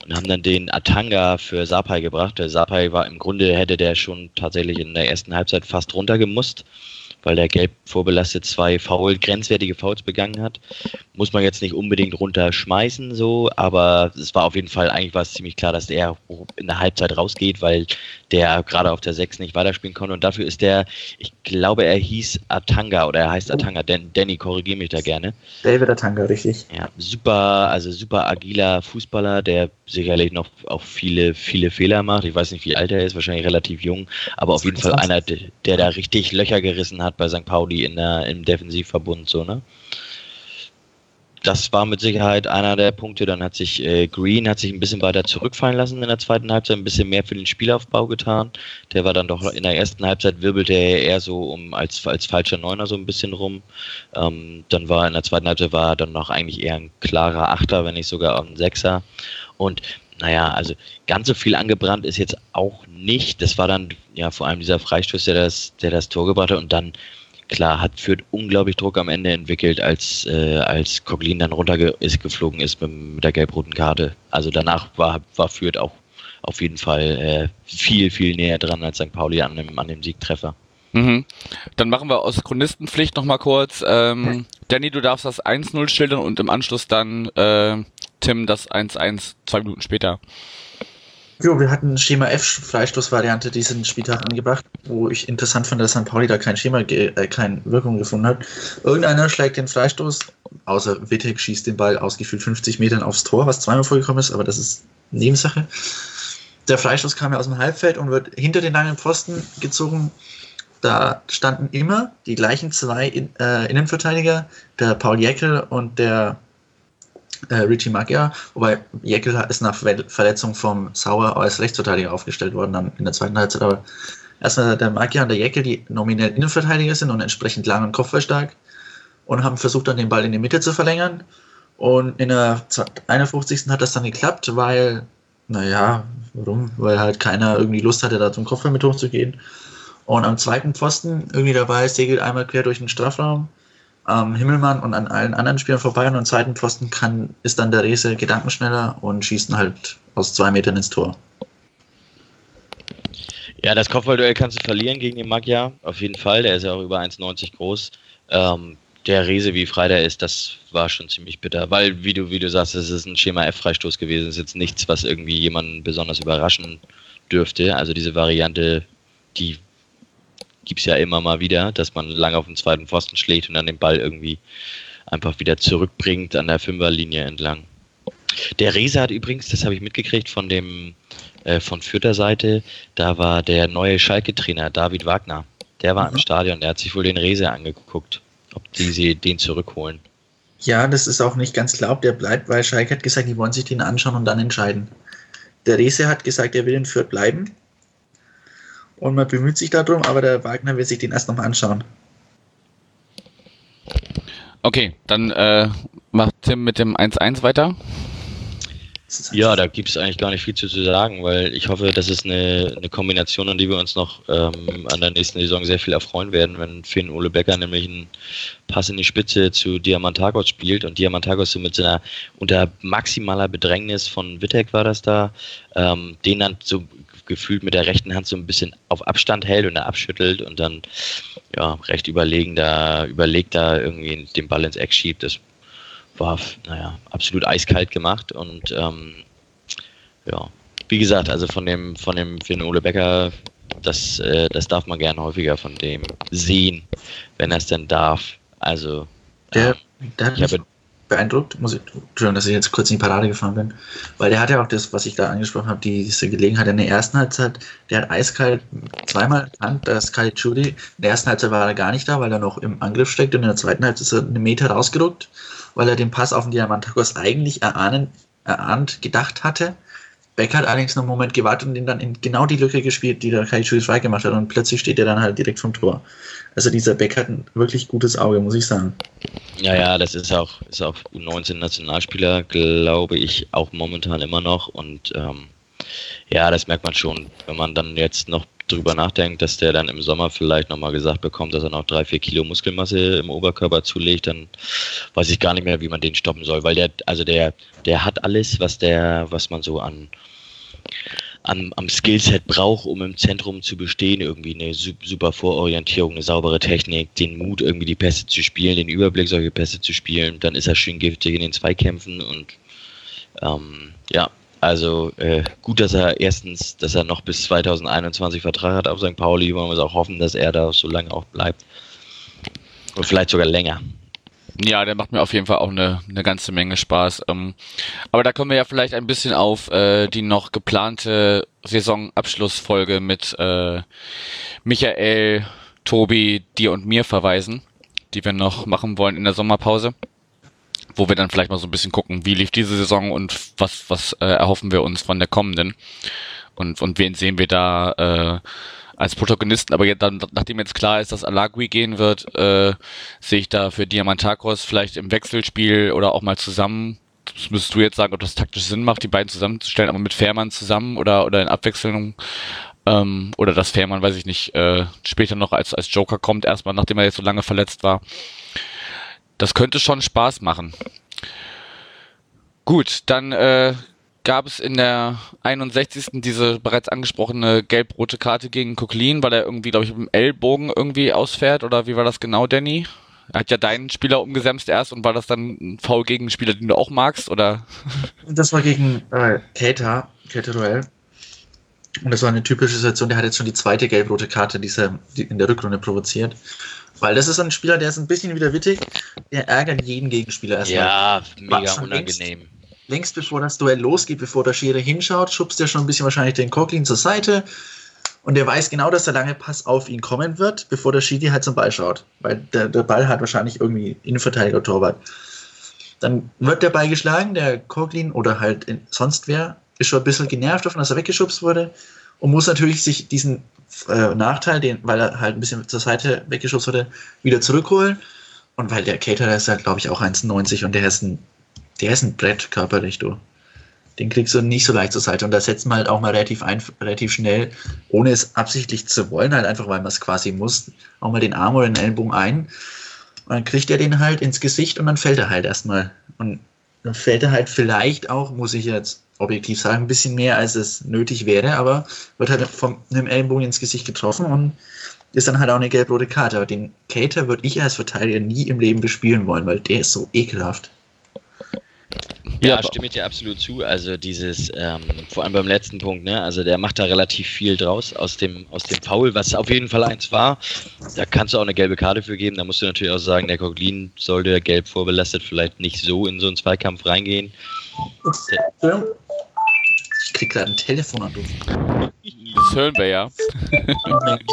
Speaker 3: und haben dann den Atanga für Sapai gebracht. Der Sapai war im Grunde, hätte der schon tatsächlich in der ersten Halbzeit fast runtergemusst weil der gelb vorbelastet zwei Foul, grenzwertige Fouls begangen hat. Muss man jetzt nicht unbedingt runterschmeißen, so, aber es war auf jeden Fall, eigentlich war es ziemlich klar, dass er in der Halbzeit rausgeht, weil der gerade auf der 6 nicht weiterspielen konnte und dafür ist der, ich glaube, er hieß Atanga oder er heißt Atanga. Dan, Danny, korrigiere mich da gerne.
Speaker 2: David Atanga, richtig.
Speaker 3: Ja, super, also super agiler Fußballer, der sicherlich noch auch viele, viele Fehler macht. Ich weiß nicht, wie alt er ist, wahrscheinlich relativ jung, aber auf jeden Fall einer, der, der da richtig Löcher gerissen hat bei St. Pauli in der, im Defensivverbund, so, ne? Das war mit Sicherheit einer der Punkte. Dann hat sich äh, Green hat sich ein bisschen weiter zurückfallen lassen in der zweiten Halbzeit, ein bisschen mehr für den Spielaufbau getan. Der war dann doch in der ersten Halbzeit wirbelte er eher so um als als falscher Neuner so ein bisschen rum. Ähm, dann war in der zweiten Halbzeit war er dann noch eigentlich eher ein klarer Achter, wenn nicht sogar ein Sechser. Und naja, also ganz so viel angebrannt ist jetzt auch nicht. Das war dann ja vor allem dieser Freistoß, der das, der das Tor gebracht hat und dann klar, hat Fürth unglaublich Druck am Ende entwickelt, als, äh, als Coglin dann runtergeflogen ist mit, mit der gelb-roten Karte. Also danach war, war Fürth auch auf jeden Fall äh, viel, viel näher dran als St. Pauli an dem, an dem Siegtreffer.
Speaker 1: Mhm. Dann machen wir aus Chronistenpflicht nochmal kurz. Ähm, Danny, du darfst das 1-0 schildern und im Anschluss dann äh, Tim das 1-1 zwei Minuten später.
Speaker 2: Jo, wir hatten Schema F Freistoßvariante diesen Spieltag angebracht, wo ich interessant fand, dass St. Pauli da kein Schema, äh, keine Wirkung gefunden hat. Irgendeiner schlägt den Freistoß, außer Wittek schießt den Ball ausgefühlt 50 Metern aufs Tor, was zweimal vorgekommen ist, aber das ist Nebensache. Der Freistoß kam ja aus dem Halbfeld und wird hinter den langen Pfosten gezogen. Da standen immer die gleichen zwei äh, Innenverteidiger, der Paul Jäckel und der äh, Richie Magyar, wobei Jekyll ist nach Verletzung vom Sauer als Rechtsverteidiger aufgestellt worden dann in der zweiten Halbzeit, aber erstmal der Magyar und der Jekyll, die nominell Innenverteidiger sind und entsprechend lang und kopfballstark und haben versucht dann den Ball in die Mitte zu verlängern und in der 51. hat das dann geklappt, weil, naja, warum? Weil halt keiner irgendwie Lust hatte, da zum Kopfball mit hochzugehen. Und am zweiten Pfosten irgendwie dabei segelt einmal quer durch den Strafraum am Himmelmann und an allen anderen Spielern vorbei und am zweiten Pfosten kann, ist dann der Rese gedankenschneller und schießt halt aus zwei Metern ins Tor.
Speaker 3: Ja, das Kopfballduell kannst du verlieren gegen den Magyar, auf jeden Fall. Der ist ja auch über 1,90 groß. Ähm, der Riese, wie frei der ist, das war schon ziemlich bitter. Weil, wie du, wie du sagst, es ist ein Schema F-Freistoß gewesen. Es ist jetzt nichts, was irgendwie jemanden besonders überraschen dürfte. Also diese Variante, die gibt es ja immer mal wieder, dass man lange auf den zweiten Pfosten schlägt und dann den Ball irgendwie einfach wieder zurückbringt an der Fünferlinie entlang. Der Rese hat übrigens, das habe ich mitgekriegt von dem äh, von Fürther Seite, da war der neue Schalke-Trainer David Wagner. Der war mhm. im Stadion, der hat sich wohl den Rese angeguckt, ob die sie den zurückholen.
Speaker 2: Ja, das ist auch nicht ganz klar, ob der bleibt, weil Schalke hat gesagt, die wollen sich den anschauen und dann entscheiden. Der Rese hat gesagt, er will in Fürth bleiben und man bemüht sich darum, aber der Wagner will sich den erst nochmal anschauen.
Speaker 1: Okay, dann äh, macht Tim mit dem 1-1 weiter.
Speaker 3: Ja, da gibt es eigentlich gar nicht viel zu, sagen, weil ich hoffe, das ist eine, eine Kombination, an die wir uns noch ähm, an der nächsten Saison sehr viel erfreuen werden, wenn Finn Ole Becker nämlich einen Pass in die Spitze zu Diamantagos spielt und Diamantagos so mit seiner unter maximaler Bedrängnis von Wittek war das da, ähm, den dann so gefühlt mit der rechten Hand so ein bisschen auf Abstand hält und er abschüttelt und dann ja, recht überlegen da, überlegt da irgendwie den Ball ins Eck schiebt. Das war, naja, absolut eiskalt gemacht und ähm, ja, wie gesagt, also von dem, von dem Finn Ole Becker, das, äh, das darf man gern häufiger von dem sehen, wenn er es denn darf. Also,
Speaker 2: der, der hat mich beeindruckt, muss ich, Entschuldigung, dass ich jetzt kurz in die Parade gefahren bin, weil der hat ja auch das, was ich da angesprochen habe, diese Gelegenheit in der ersten Halbzeit, der hat eiskalt zweimal erkannt, dass Kai Chudi, in der ersten Halbzeit war er gar nicht da, weil er noch im Angriff steckt. Und in der zweiten Halbzeit ist er einen Meter rausgerückt, weil er den Pass auf den Diamantakos eigentlich erahnen, erahnt gedacht hatte. Beck hat allerdings noch einen Moment gewartet und ihn dann in genau die Lücke gespielt, die der Kaichu frei gemacht hat. Und plötzlich steht er dann halt direkt vom Tor. Also dieser Beck hat ein wirklich gutes Auge, muss ich sagen.
Speaker 3: Ja, ja, das ist auch, ist auch U19-Nationalspieler, glaube ich, auch momentan immer noch. Und ähm, ja, das merkt man schon, wenn man dann jetzt noch drüber nachdenkt, dass der dann im Sommer vielleicht nochmal gesagt bekommt, dass er noch drei, vier Kilo Muskelmasse im Oberkörper zulegt, dann weiß ich gar nicht mehr, wie man den stoppen soll, weil der, also der, der hat alles, was der, was man so an, an am Skillset braucht, um im Zentrum zu bestehen, irgendwie eine super Vororientierung, eine saubere Technik, den Mut, irgendwie die Pässe zu spielen, den Überblick, solche Pässe zu spielen, dann ist er schön giftig in den Zweikämpfen und ähm, ja, also äh, gut, dass er erstens, dass er noch bis 2021 Vertrag hat auf St. Pauli. Wir es auch hoffen, dass er da so lange auch bleibt. Und vielleicht sogar länger.
Speaker 1: Ja, der macht mir auf jeden Fall auch eine, eine ganze Menge Spaß. Ähm, aber da können wir ja vielleicht ein bisschen auf äh, die noch geplante Saisonabschlussfolge mit äh, Michael, Tobi, dir und mir verweisen, die wir noch machen wollen in der Sommerpause wo wir dann vielleicht mal so ein bisschen gucken, wie lief diese Saison und was, was äh, erhoffen wir uns von der kommenden und, und wen sehen wir da äh, als Protagonisten. Aber jetzt dann, nachdem jetzt klar ist, dass Alagui gehen wird, äh, sehe ich da für Diamantakos vielleicht im Wechselspiel oder auch mal zusammen. Das müsstest du jetzt sagen, ob das taktisch Sinn macht, die beiden zusammenzustellen, aber mit Fährmann zusammen oder, oder in Abwechslung. Ähm, oder dass Fährmann, weiß ich nicht, äh, später noch als, als Joker kommt, erstmal, nachdem er jetzt so lange verletzt war das könnte schon Spaß machen. Gut, dann äh, gab es in der 61. diese bereits angesprochene gelb-rote Karte gegen Coquelin, weil er irgendwie, glaube ich, mit dem Ellbogen irgendwie ausfährt. Oder wie war das genau, Danny? Er hat ja deinen Spieler umgesämst erst und war das dann ein Foul gegen einen Spieler, den du auch magst, oder?
Speaker 2: Das war gegen äh, Keita, Keita Roel. Und das war eine typische Situation, der hat jetzt schon die zweite gelb-rote Karte dieser, die in der Rückrunde provoziert. Weil das ist ein Spieler, der ist ein bisschen wieder wittig. Der ärgert jeden Gegenspieler
Speaker 3: erstmal. Ja, mega unangenehm.
Speaker 2: Längst, längst, bevor das Duell losgeht, bevor der Schere hinschaut, schubst er schon ein bisschen wahrscheinlich den Coughlin zur Seite. Und der weiß genau, dass der lange Pass auf ihn kommen wird, bevor der Schiri halt zum Ball schaut. Weil der, der Ball hat wahrscheinlich irgendwie Innenverteidiger Torwart. Dann wird der Ball geschlagen, der Coughlin oder halt sonst wer ist schon ein bisschen genervt davon, dass er weggeschubst wurde und muss natürlich sich diesen äh, Nachteil, den, weil er halt ein bisschen zur Seite weggeschossen wurde, wieder zurückholen. Und weil der Cater, der ist halt, glaube ich, auch 1,90 und der ist ein, der ist ein Brett körperlich, du. Den kriegst du nicht so leicht zur Seite. Und da setzt man halt auch mal relativ, ein, relativ schnell, ohne es absichtlich zu wollen, halt einfach, weil man es quasi muss, auch mal den Arm oder den Ellenbogen ein. Und dann kriegt er den halt ins Gesicht und dann fällt er halt erstmal. Und dann fällt er halt vielleicht auch, muss ich jetzt objektiv sagen, ein bisschen mehr, als es nötig wäre, aber wird halt von einem Ellenbogen ins Gesicht getroffen und ist dann halt auch eine gelb-rote Karte. Aber den Cater würde ich als Verteidiger nie im Leben bespielen wollen, weil der ist so ekelhaft.
Speaker 3: Ja, stimme ich dir absolut zu. Also dieses, ähm, vor allem beim letzten Punkt, ne, also der macht da relativ viel draus aus dem, aus dem Foul, was auf jeden Fall eins war. Da kannst du auch eine gelbe Karte für geben. Da musst du natürlich auch sagen, der Coglin sollte gelb vorbelastet vielleicht nicht so in so einen Zweikampf reingehen.
Speaker 2: Ich krieg gerade ein Telefonanruf.
Speaker 1: Das hören wir ja.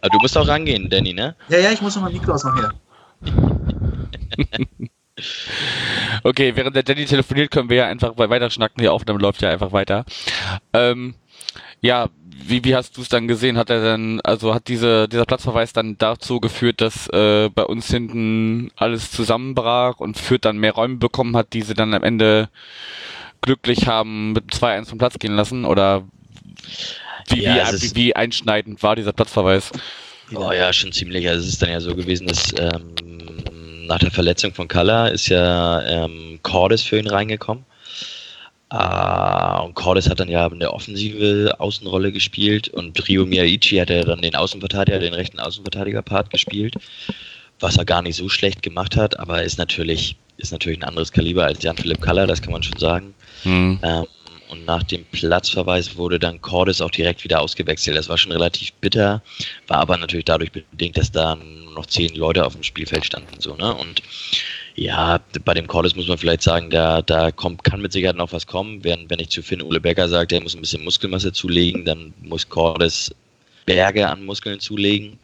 Speaker 3: Aber du musst auch rangehen, Danny, ne?
Speaker 2: Ja, ja, ich muss noch mal Mikro ausmachen hier.
Speaker 1: okay, während der Danny telefoniert, können wir ja einfach weiter schnacken. Die Aufnahme läuft ja einfach weiter. Ähm, ja, wie, wie hast du es dann gesehen? Hat er dann, also hat diese, dieser Platzverweis dann dazu geführt, dass äh, bei uns hinten alles zusammenbrach und Fürth dann mehr Räume bekommen hat, die sie dann am Ende glücklich haben mit 2-1 vom Platz gehen lassen? Oder wie, ja, wie, wie, wie einschneidend war dieser Platzverweis?
Speaker 3: Oh ja, schon ziemlich. Also es ist dann ja so gewesen, dass ähm, nach der Verletzung von Kalla ist ja ähm, Cordes für ihn reingekommen. Uh, und Cordes hat dann ja in der Offensive Außenrolle gespielt und Rio Miyaichi hat ja dann den Außenverteidiger, den rechten Außenverteidiger-Part gespielt, was er gar nicht so schlecht gemacht hat, aber ist natürlich, ist natürlich ein anderes Kaliber als Jan-Philipp Kaller, das kann man schon sagen. Mhm. Ähm, und nach dem Platzverweis wurde dann Cordes auch direkt wieder ausgewechselt. Das war schon relativ bitter, war aber natürlich dadurch bedingt, dass da noch zehn Leute auf dem Spielfeld standen. So, ne? Und ja, bei dem Cordes muss man vielleicht sagen, da, da kommt, kann mit Sicherheit noch was kommen. Wenn, wenn ich zu Finn Ole Becker sage, der muss ein bisschen Muskelmasse zulegen, dann muss Cordes Berge an Muskeln zulegen.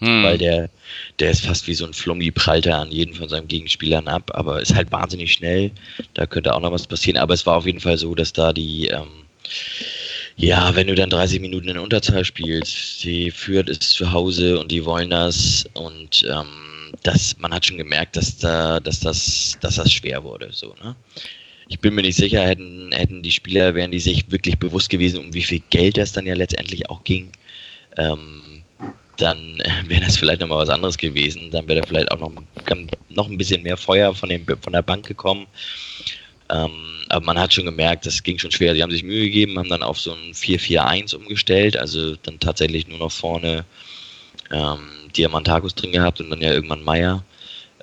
Speaker 3: Hm. Weil der, der ist fast wie so ein Flummi, prallt er an jeden von seinen Gegenspielern ab, aber ist halt wahnsinnig schnell. Da könnte auch noch was passieren. Aber es war auf jeden Fall so, dass da die, ähm, ja, wenn du dann 30 Minuten in Unterzahl spielst, die führt ist zu Hause und die wollen das und ähm, das, man hat schon gemerkt, dass da, dass das, dass das schwer wurde. So, ne? Ich bin mir nicht sicher, hätten, hätten die Spieler, wären die sich wirklich bewusst gewesen, um wie viel Geld das dann ja letztendlich auch ging. Ähm, dann wäre das vielleicht nochmal was anderes gewesen. Dann wäre da vielleicht auch noch, noch ein bisschen mehr Feuer von, dem, von der Bank gekommen. Ähm, aber man hat schon gemerkt, das ging schon schwer. Die haben sich Mühe gegeben, haben dann auf so ein 4-4-1 umgestellt, also dann tatsächlich nur noch vorne ähm, Diamantakus drin gehabt und dann ja irgendwann Meier.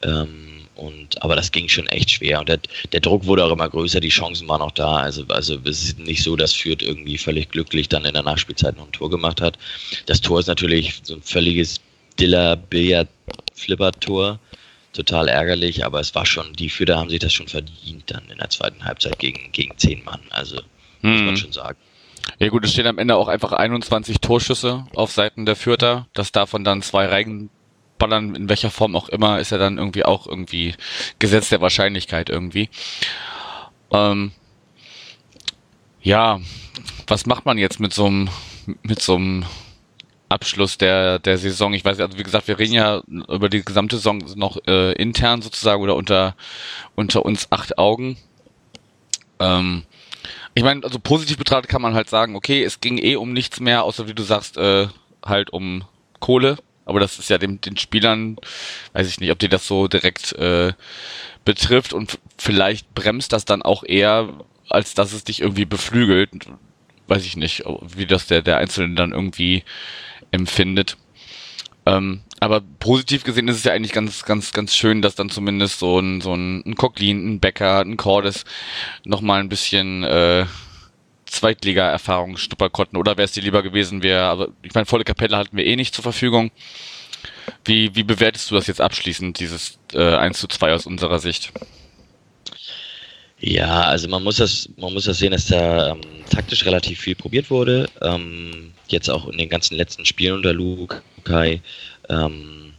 Speaker 3: Ähm, und, aber das ging schon echt schwer. Und der, der, Druck wurde auch immer größer, die Chancen waren auch da. Also, also es ist nicht so, dass Fürth irgendwie völlig glücklich dann in der Nachspielzeit noch ein Tor gemacht hat. Das Tor ist natürlich so ein völliges Diller-Billard-Flipper-Tor. Total ärgerlich, aber es war schon, die Fürther haben sich das schon verdient dann in der zweiten Halbzeit gegen, gegen zehn Mann. Also hm. muss man hm. schon sagen.
Speaker 1: Ja gut, es stehen am Ende auch einfach 21 Torschüsse auf Seiten der Fürther, dass davon dann zwei rein ballern, in welcher Form auch immer, ist ja dann irgendwie auch irgendwie Gesetz der Wahrscheinlichkeit irgendwie. Ähm, ja, was macht man jetzt mit so einem, mit so einem Abschluss der, der Saison? Ich weiß, also wie gesagt, wir reden ja über die gesamte Saison noch äh, intern sozusagen oder unter, unter uns acht Augen. Ähm, ich meine, also positiv betrachtet kann man halt sagen, okay, es ging eh um nichts mehr, außer wie du sagst, äh, halt um Kohle, aber das ist ja dem, den Spielern, weiß ich nicht, ob die das so direkt äh, betrifft und vielleicht bremst das dann auch eher, als dass es dich irgendwie beflügelt. Weiß ich nicht, wie das der, der Einzelne dann irgendwie empfindet. Ähm, aber positiv gesehen ist es ja eigentlich ganz, ganz, ganz schön, dass dann zumindest so ein, so ein, ein Coquelin, ein Becker, ein Cordes nochmal ein bisschen äh, Zweitliga-Erfahrung schnuppern konnten. Oder wäre es dir lieber gewesen, wäre, aber ich meine, volle Kapelle hatten wir eh nicht zur Verfügung. Wie, wie bewertest du das jetzt abschließend, dieses äh, 1 zu 2 aus unserer Sicht?
Speaker 3: Ja, also man muss das, man muss das sehen, dass da ähm, taktisch relativ viel probiert wurde. Ähm, jetzt auch in den ganzen letzten Spielen unter Lukai. Ähm,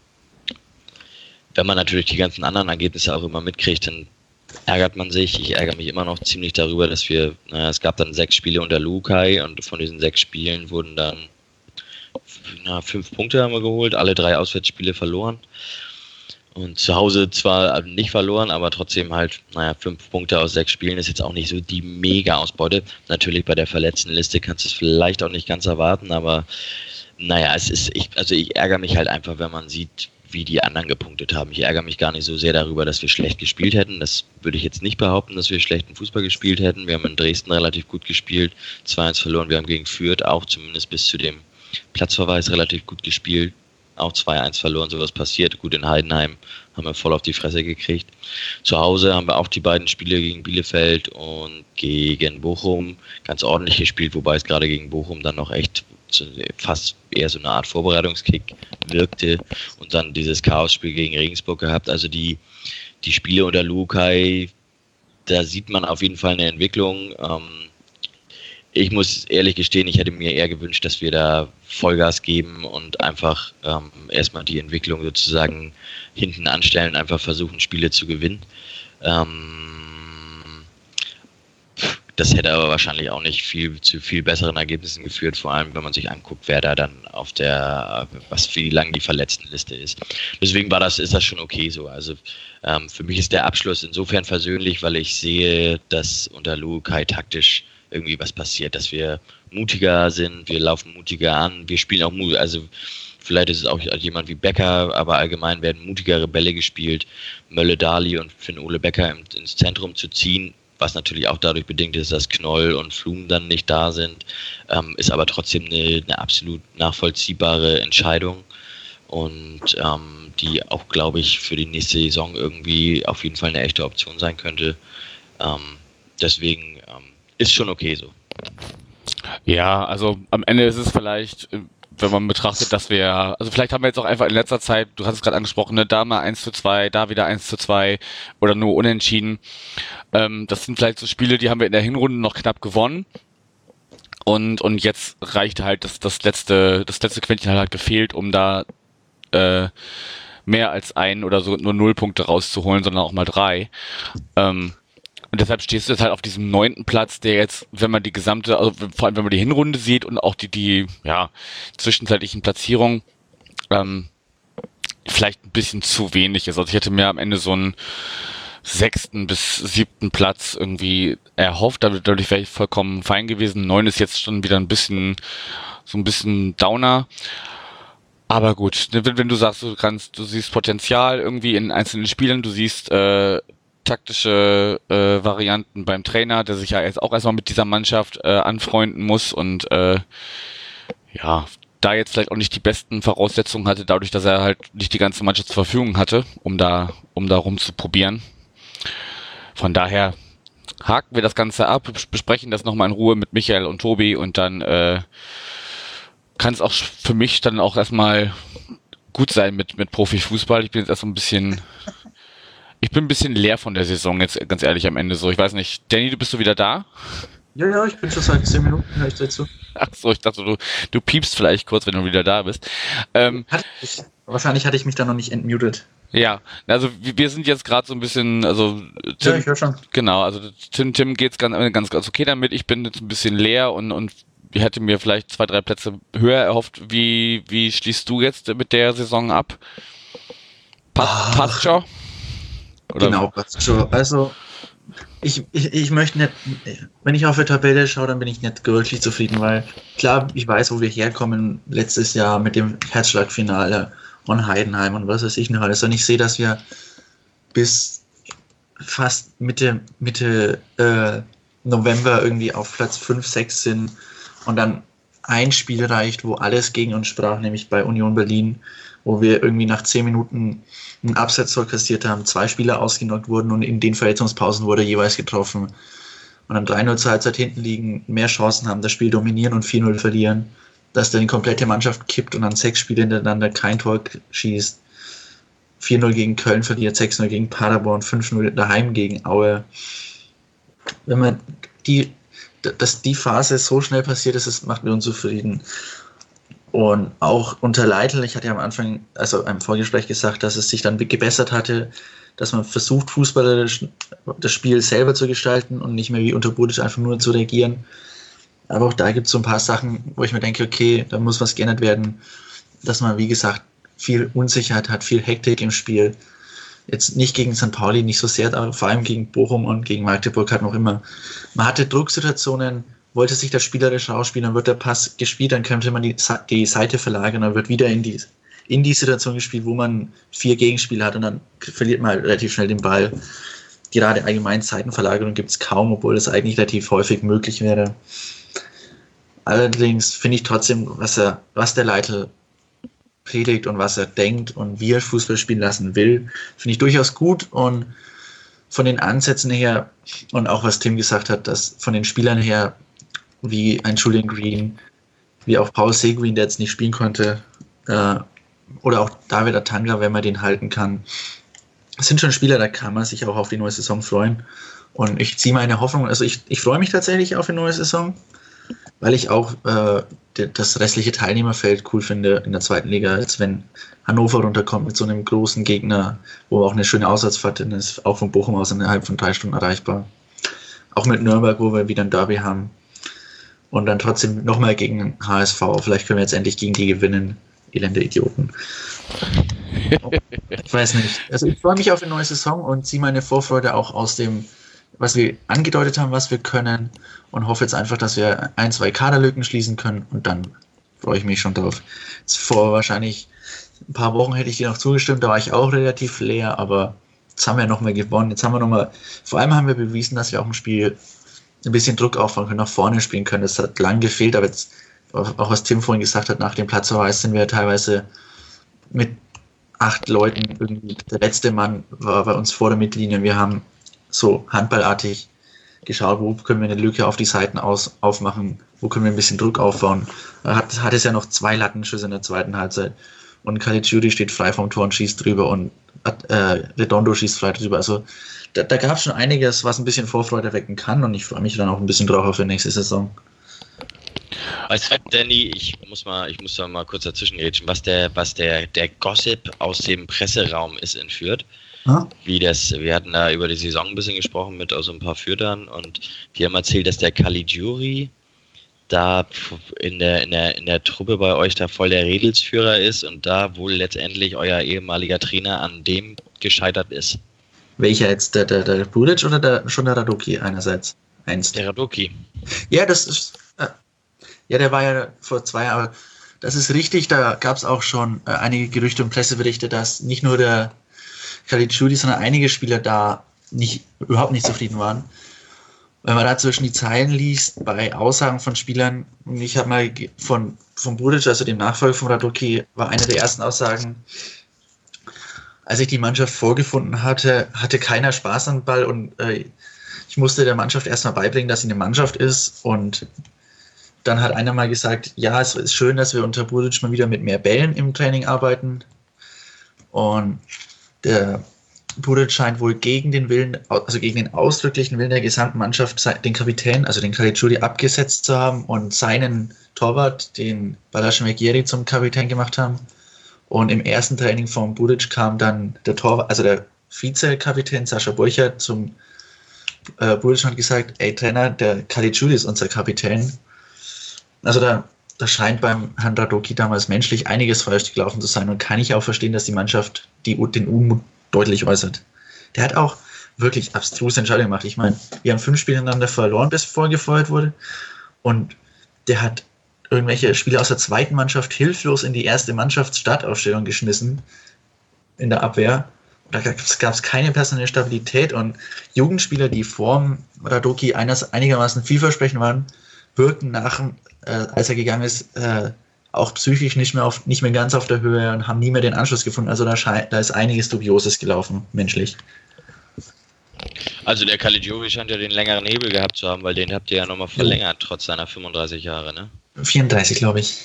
Speaker 3: wenn man natürlich die ganzen anderen Ergebnisse auch immer mitkriegt, dann ärgert man sich. Ich ärgere mich immer noch ziemlich darüber, dass wir, naja, es gab dann sechs Spiele unter Lukai und von diesen sechs Spielen wurden dann na, fünf Punkte haben wir geholt, alle drei Auswärtsspiele verloren. Und zu Hause zwar nicht verloren, aber trotzdem halt, naja, fünf Punkte aus sechs Spielen ist jetzt auch nicht so die Mega-Ausbeute. Natürlich bei der verletzten Liste kannst du es vielleicht auch nicht ganz erwarten, aber naja, es ist, ich, also ich ärgere mich halt einfach, wenn man sieht, wie die anderen gepunktet haben. Ich ärgere mich gar nicht so sehr darüber, dass wir schlecht gespielt hätten. Das würde ich jetzt nicht behaupten, dass wir schlechten Fußball gespielt hätten. Wir haben in Dresden relativ gut gespielt, 2-1 verloren. Wir haben gegen Fürth auch zumindest bis zu dem Platzverweis relativ gut gespielt. Auch 2-1 verloren, sowas passiert. Gut, in Heidenheim haben wir voll auf die Fresse gekriegt. Zu Hause haben wir auch die beiden Spiele gegen Bielefeld und gegen Bochum ganz ordentlich gespielt, wobei es gerade gegen Bochum dann noch echt fast eher so eine Art Vorbereitungskick wirkte und dann dieses Chaos-Spiel gegen Regensburg gehabt. Also die, die Spiele unter Lukai, da sieht man auf jeden Fall eine Entwicklung. Ähm, ich muss ehrlich gestehen, ich hätte mir eher gewünscht, dass wir da Vollgas geben und einfach ähm, erstmal die Entwicklung sozusagen hinten anstellen, einfach versuchen, Spiele zu gewinnen. Ähm, das hätte aber wahrscheinlich auch nicht viel zu viel besseren Ergebnissen geführt, vor allem wenn man sich anguckt, wer da dann auf der, was wie lang die Verletztenliste ist. Deswegen war das, ist das schon okay so. Also ähm, für mich ist der Abschluss insofern versöhnlich, weil ich sehe, dass unter Lukai taktisch irgendwie was passiert, dass wir mutiger sind, wir laufen mutiger an, wir spielen auch mutig, also vielleicht ist es auch jemand wie Becker, aber allgemein werden mutigere Bälle gespielt, Mölle Dali und Finn Ole Becker ins Zentrum zu ziehen, was natürlich auch dadurch bedingt ist, dass Knoll und Flum dann nicht da sind, ähm, ist aber trotzdem eine, eine absolut nachvollziehbare Entscheidung und ähm, die auch, glaube ich, für die nächste Saison irgendwie auf jeden Fall eine echte Option sein könnte. Ähm, deswegen ähm, ist schon okay so.
Speaker 1: Ja, also am Ende ist es vielleicht, äh, wenn man betrachtet, dass wir, also vielleicht haben wir jetzt auch einfach in letzter Zeit, du hast es gerade angesprochen, ne, da mal 1 zu 2, da wieder 1 zu 2 oder nur unentschieden. Ähm, das sind vielleicht so Spiele, die haben wir in der Hinrunde noch knapp gewonnen. Und, und jetzt reicht halt das, das letzte, das letzte Quäntchen halt gefehlt, um da äh, mehr als ein oder so nur null Punkte rauszuholen, sondern auch mal drei. Ähm, und deshalb stehst du jetzt halt auf diesem neunten Platz, der jetzt, wenn man die gesamte, also vor allem wenn man die Hinrunde sieht und auch die, die, ja, zwischenzeitlichen Platzierungen, ähm, vielleicht ein bisschen zu wenig ist. Also ich hätte mir am Ende so einen sechsten bis siebten Platz irgendwie erhofft. Dadurch wäre ich vollkommen fein gewesen. Neun ist jetzt schon wieder ein bisschen, so ein bisschen Downer. Aber gut, wenn, wenn du sagst, du kannst, du siehst Potenzial irgendwie in einzelnen Spielen, du siehst äh, taktische äh, Varianten beim Trainer, der sich ja jetzt auch erstmal mit dieser Mannschaft äh, anfreunden muss und äh, ja, da jetzt vielleicht auch nicht die besten Voraussetzungen hatte, dadurch, dass er halt nicht die ganze Mannschaft zur Verfügung hatte, um da, um da rumzuprobieren. Von daher haken wir das Ganze ab, besprechen das nochmal in Ruhe mit Michael und Tobi und dann äh, kann es auch für mich dann auch erstmal gut sein mit, mit Profifußball. Ich bin jetzt erst so ein bisschen, ich bin ein bisschen leer von der Saison jetzt ganz ehrlich am Ende so. Ich weiß nicht. Danny, du bist du wieder da?
Speaker 2: Ja, ja, ich bin schon seit 10 Minuten, höre ich dazu.
Speaker 1: Ach so, ich dachte, du, du piepst vielleicht kurz, wenn du wieder da bist. Ähm,
Speaker 2: hatte ich, wahrscheinlich hatte ich mich da noch nicht entmutet.
Speaker 1: Ja, also wir sind jetzt gerade so ein bisschen, also
Speaker 2: Tim, ja, ich höre schon.
Speaker 1: Genau, also Tim, Tim geht's ganz, ganz, ganz okay damit. Ich bin jetzt ein bisschen leer und, und ich hätte mir vielleicht zwei, drei Plätze höher erhofft. Wie, wie schließt du jetzt mit der Saison ab? Pass, passt schon?
Speaker 2: Oder? Genau. Also, ich, ich, ich möchte nicht, wenn ich auf die Tabelle schaue, dann bin ich nicht wirklich zufrieden, weil klar, ich weiß, wo wir herkommen letztes Jahr mit dem Herzschlagfinale von Heidenheim und was weiß ich noch alles. Und ich sehe, dass wir bis fast Mitte, Mitte äh, November irgendwie auf Platz 5, 6 sind und dann ein Spiel reicht, wo alles gegen uns sprach, nämlich bei Union Berlin, wo wir irgendwie nach zehn Minuten einen Absatz kassiert haben, zwei Spieler ausgenockt wurden und in den Verletzungspausen wurde jeweils getroffen. Und dann 3-0 zur Halbzeit hinten liegen, mehr Chancen haben, das Spiel dominieren und 4-0 verlieren, dass dann die komplette Mannschaft kippt und dann sechs Spiele hintereinander kein Tor schießt. 4-0 gegen Köln verliert, 6-0 gegen Paderborn, 5-0 daheim gegen Aue. Wenn man die dass die Phase so schnell passiert ist, das macht mir unzufrieden. Und auch unter Leitl, ich hatte ja am Anfang, also im Vorgespräch gesagt, dass es sich dann gebessert hatte, dass man versucht, fußballerisch das Spiel selber zu gestalten und nicht mehr wie unter Budic einfach nur zu reagieren. Aber auch da gibt es so ein paar Sachen, wo ich mir denke, okay, da muss was geändert werden, dass man, wie gesagt, viel Unsicherheit hat, viel Hektik im Spiel Jetzt nicht gegen St. Pauli, nicht so sehr, aber vor allem gegen Bochum und gegen Magdeburg hat noch immer. Man hatte Drucksituationen, wollte sich das spielerisch ausspielen, dann wird der Pass gespielt, dann könnte man die, die Seite verlagern, dann wird wieder in die, in die Situation gespielt, wo man vier Gegenspieler hat und dann verliert man halt relativ schnell den Ball. Gerade allgemein Seitenverlagerung gibt es kaum, obwohl das eigentlich relativ häufig möglich wäre. Allerdings finde ich trotzdem, was, er, was der Leiter predigt und was er denkt und wie er Fußball spielen lassen will, finde ich durchaus gut und von den Ansätzen her und auch was Tim gesagt hat, dass von den Spielern her, wie ein Julian Green, wie auch Paul Seguin, der jetzt nicht spielen konnte, äh, oder auch David Atanga, wenn man den halten kann, das sind schon Spieler, da kann man sich auch auf die neue Saison freuen. Und ich ziehe meine Hoffnung, also ich, ich freue mich tatsächlich auf die neue Saison weil ich auch äh, das restliche Teilnehmerfeld cool finde in der zweiten Liga, als wenn Hannover runterkommt mit so einem großen Gegner, wo auch eine schöne Auswärtsfahrt ist, auch von Bochum aus innerhalb von drei Stunden erreichbar. Auch mit Nürnberg, wo wir wieder ein Derby haben. Und dann trotzdem nochmal gegen HSV. Vielleicht können wir jetzt endlich gegen die gewinnen. Elende Idioten. ich weiß nicht. Also ich freue mich auf eine neue Saison und ziehe meine Vorfreude auch aus dem was wir angedeutet haben, was wir können und hoffe jetzt einfach, dass wir ein, zwei Kaderlücken schließen können und dann freue ich mich schon drauf. Jetzt vor wahrscheinlich ein paar Wochen hätte ich dir noch zugestimmt, da war ich auch relativ leer, aber jetzt haben wir nochmal gewonnen, jetzt haben wir nochmal, vor allem haben wir bewiesen, dass wir auch im Spiel ein bisschen Druck aufbauen können, nach vorne spielen können. Das hat lang gefehlt, aber jetzt, auch was Tim vorhin gesagt hat, nach dem Platzverweis sind wir teilweise mit acht Leuten irgendwie, der letzte Mann war bei uns vor der Mittellinie. Wir haben so handballartig geschaut, wo können wir eine Lücke auf die Seiten aus, aufmachen, wo können wir ein bisschen Druck aufbauen. Hat, hat es ja noch zwei Lattenschüsse in der zweiten Halbzeit und Caligiuri steht frei vom Tor und schießt drüber und äh, Redondo schießt frei drüber. Also da, da gab es schon einiges, was ein bisschen Vorfreude wecken kann und ich freue mich dann auch ein bisschen drauf auf die nächste Saison.
Speaker 3: Du, Danny, ich muss mal, ich muss da mal kurz dazwischen reden, was der, was der, der Gossip aus dem Presseraum ist entführt. Hm? Wie das, wir hatten da über die Saison ein bisschen gesprochen mit also ein paar Führern und die haben erzählt, dass der Caligiuri da in der, in, der, in der Truppe bei euch da voll der Redelsführer ist und da wohl letztendlich euer ehemaliger Trainer an dem gescheitert ist.
Speaker 2: Welcher jetzt, der, der, der Budic oder der, schon der Radoki einerseits?
Speaker 3: Einst. Der Radoki.
Speaker 2: Ja, das ist, äh, ja, der war ja vor zwei Jahren, das ist richtig, da gab es auch schon äh, einige Gerüchte und Presseberichte, dass nicht nur der Khalid Schudi, sondern einige Spieler da nicht, überhaupt nicht zufrieden waren wenn man da zwischen die Zeilen liest, bei Aussagen von Spielern, ich habe mal von, von Budic, also dem Nachfolger von Radoki, war eine der ersten Aussagen, als ich die Mannschaft vorgefunden hatte, hatte keiner Spaß am Ball und äh, ich musste der Mannschaft erstmal beibringen, dass sie eine Mannschaft ist und dann hat einer mal gesagt, ja, es ist schön, dass wir unter Budic mal wieder mit mehr Bällen im Training arbeiten und der Budic scheint wohl gegen den Willen, also gegen den ausdrücklichen Willen der gesamten Mannschaft, den Kapitän, also den Caligiuri, abgesetzt zu haben und seinen Torwart, den Balasch Megieri, zum Kapitän gemacht haben. Und im ersten Training von Budic kam dann der Torwart, also der Vizekapitän Sascha Burcher zum äh, Budic und hat gesagt, ey Trainer, der Caligiuri ist unser Kapitän. Also da, da scheint beim Herrn Radoki damals menschlich einiges falsch gelaufen zu sein und kann ich auch verstehen, dass die Mannschaft die, den Unmut deutlich äußert. Der hat auch wirklich abstruse Entscheidungen gemacht. Ich meine, wir haben fünf Spiele ineinander verloren, bis vorgefeuert wurde. Und der hat irgendwelche Spieler aus der zweiten Mannschaft hilflos in die erste Mannschaftsstartaufstellung geschmissen in der Abwehr. Da gab es keine personelle Stabilität und Jugendspieler, die vor Radoki einigermaßen vielversprechend waren, wirkten nach, äh, als er gegangen ist, äh, auch psychisch nicht mehr, auf, nicht mehr ganz auf der Höhe und haben nie mehr den Anschluss gefunden. Also da, da ist einiges Dubioses gelaufen, menschlich.
Speaker 3: Also der Caligiuri scheint ja den längeren Hebel gehabt zu haben, weil den habt ihr ja nochmal verlängert, trotz seiner 35 Jahre, ne?
Speaker 2: 34, glaube ich.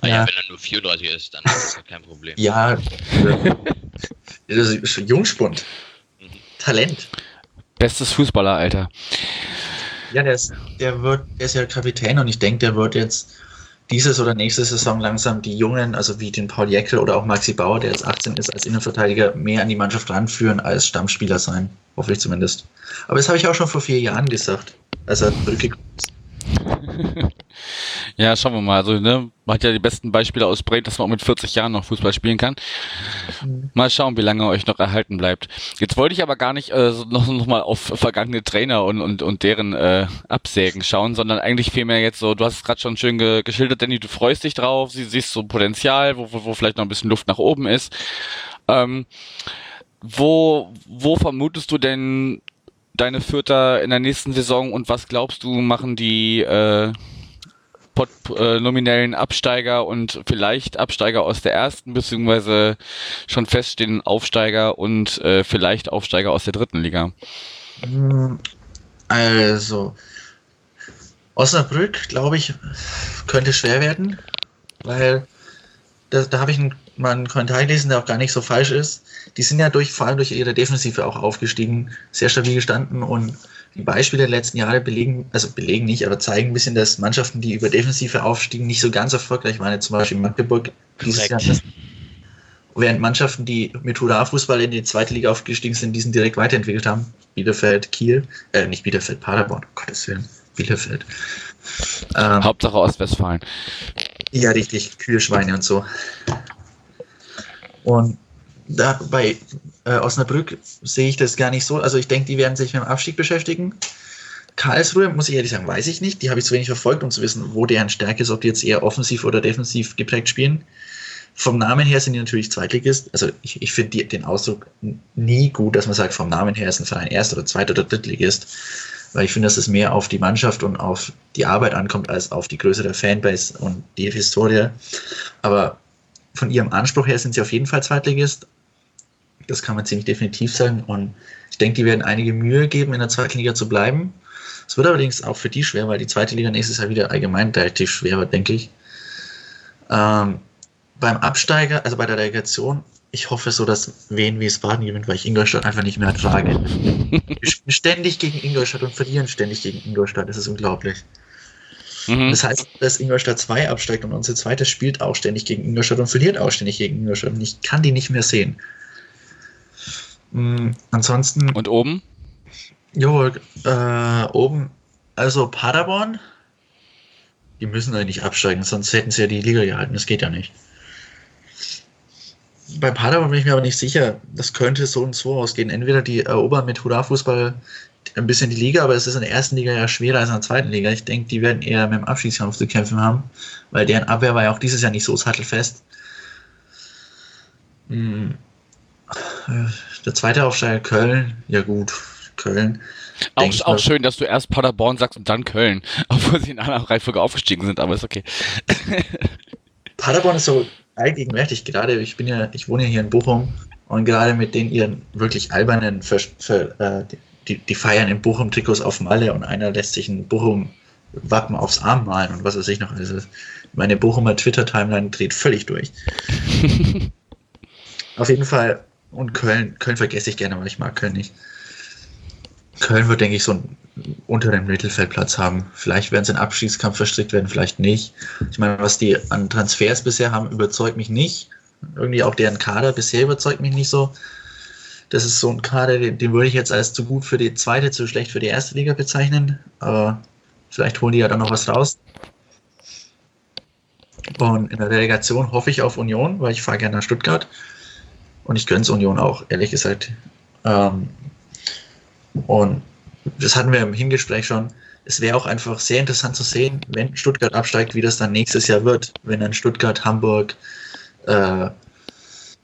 Speaker 3: Ah, ja. ja, wenn er nur 34 ist, dann ist das ja kein Problem.
Speaker 2: ja, das ist Jungspund. Mhm. Talent.
Speaker 1: Bestes Fußballeralter.
Speaker 2: Ja, der ist, der wird, der ist ja Kapitän und ich denke, der wird jetzt dieses oder nächste Saison langsam die Jungen, also wie den Paul Jäckel oder auch Maxi Bauer, der jetzt 18 ist, als Innenverteidiger mehr an die Mannschaft ranführen als Stammspieler sein. Hoffe ich zumindest. Aber das habe ich auch schon vor vier Jahren gesagt, als er zurückgekommen ist.
Speaker 1: Ja, schauen wir mal. Also, ne, man hat ja die besten Beispiele aus Breit, dass man auch mit 40 Jahren noch Fußball spielen kann. Mhm. Mal schauen, wie lange euch noch erhalten bleibt. Jetzt wollte ich aber gar nicht äh, noch, noch mal auf vergangene Trainer und, und, und deren äh, Absägen schauen, sondern eigentlich vielmehr jetzt so, du hast es gerade schon schön ge geschildert, Danny, du freust dich drauf, sie siehst so Potenzial, wo, wo, wo vielleicht noch ein bisschen Luft nach oben ist. Ähm, wo, wo vermutest du denn deine Fürther in der nächsten Saison und was glaubst du, machen die äh, pot, äh, nominellen Absteiger und vielleicht Absteiger aus der ersten, beziehungsweise schon feststehenden Aufsteiger und äh, vielleicht Aufsteiger aus der dritten Liga?
Speaker 2: Also, Osnabrück, glaube ich, könnte schwer werden, weil da, da habe ich einen, mal einen Kommentar gelesen, der auch gar nicht so falsch ist die sind ja durch, vor allem durch ihre Defensive auch aufgestiegen, sehr stabil gestanden und die Beispiele der letzten Jahre belegen, also belegen nicht, aber zeigen ein bisschen, dass Mannschaften, die über Defensive aufstiegen, nicht so ganz erfolgreich waren. Zum Beispiel Magdeburg dieses Jahr. Während Mannschaften, die mit Hurra-Fußball in die zweite Liga aufgestiegen sind, diesen direkt weiterentwickelt haben. Bielefeld, Kiel, äh, nicht Bielefeld, Paderborn, um Gottes Willen, Bielefeld.
Speaker 1: Ähm, Hauptsache Ostwestfalen.
Speaker 2: Ja, richtig, Kühe, Schweine und so. Und da bei äh, Osnabrück sehe ich das gar nicht so. Also ich denke, die werden sich mit dem Abstieg beschäftigen. Karlsruhe, muss ich ehrlich sagen, weiß ich nicht. Die habe ich zu wenig verfolgt, um zu wissen, wo deren Stärke ist, ob die jetzt eher offensiv oder defensiv geprägt spielen. vom Namen her sind die natürlich Zweitligist. Also ich, ich finde den Ausdruck nie gut, dass man sagt, vom Namen her ist ein Verein Erst- oder Zweit- oder Drittligist. Weil ich finde, dass es mehr auf die Mannschaft und auf die Arbeit ankommt, als auf die Größe der Fanbase und die Historie. Aber von ihrem Anspruch her sind sie auf jeden Fall Zweitligist. Das kann man ziemlich definitiv sagen. Und ich denke, die werden einige Mühe geben, in der zweiten Liga zu bleiben. Es wird allerdings auch für die schwer, weil die zweite Liga nächstes Jahr wieder allgemein relativ schwer wird, denke ich. Ähm, beim Absteiger, also bei der Relegation, ich hoffe so, dass Wien Wiesbaden gewinnt, weil ich Ingolstadt einfach nicht mehr ertrage. Wir spielen ständig gegen Ingolstadt und verlieren ständig gegen Ingolstadt. Das ist unglaublich.
Speaker 1: Mhm.
Speaker 2: Das heißt, dass Ingolstadt 2 absteigt und unsere zweite spielt auch ständig gegen Ingolstadt und verliert auch ständig gegen Ingolstadt. Und ich kann die nicht mehr sehen. Mm, ansonsten,
Speaker 1: Und oben?
Speaker 2: jo, äh, oben, also Paderborn, die müssen eigentlich absteigen, sonst hätten sie ja die Liga gehalten. Das geht ja nicht. Bei Paderborn bin ich mir aber nicht sicher. Das könnte so und so ausgehen. Entweder die erobern mit Hurra-Fußball ein bisschen die Liga, aber es ist in der ersten Liga ja schwerer als in der zweiten Liga. Ich denke, die werden eher mit dem Abstiegskampf zu kämpfen haben, weil deren Abwehr war ja auch dieses Jahr nicht so sattelfest. Hm. Der zweite Aufsteiger Köln, ja gut, Köln.
Speaker 1: Auch, auch
Speaker 2: mal.
Speaker 1: schön, dass du erst Paderborn sagst und dann Köln, obwohl sie in einer Reihenfolge aufgestiegen sind, aber ist okay.
Speaker 2: Paderborn ist so allgegenwärtig, gerade ich bin ja, ich wohne ja hier in Bochum und gerade mit den ihren wirklich albernen, Ver, Ver, äh, die, die feiern in Bochum Trikots auf Malle und einer lässt sich ein Bochum Wappen aufs Arm malen und was weiß ich noch. Also meine Bochumer Twitter-Timeline dreht völlig durch. Auf jeden Fall, und Köln, Köln vergesse ich gerne, weil ich mag Köln nicht. Köln wird, denke ich, so einen unteren Mittelfeldplatz haben. Vielleicht werden sie in Abstiegskampf verstrickt werden, vielleicht nicht. Ich meine, was die an Transfers bisher haben, überzeugt mich nicht. Irgendwie auch deren Kader bisher überzeugt mich nicht so. Das ist so ein Kader, den, den würde ich jetzt als zu gut für die zweite, zu schlecht für die erste Liga bezeichnen. Aber vielleicht holen die ja dann noch was raus. Und in der Relegation hoffe ich auf Union, weil ich fahre gerne nach Stuttgart. Und ich gönne es Union auch, ehrlich gesagt. Ähm, und das hatten wir im Hingespräch schon. Es wäre auch einfach sehr interessant zu sehen, wenn Stuttgart absteigt, wie das dann nächstes Jahr wird. Wenn dann Stuttgart, Hamburg, äh,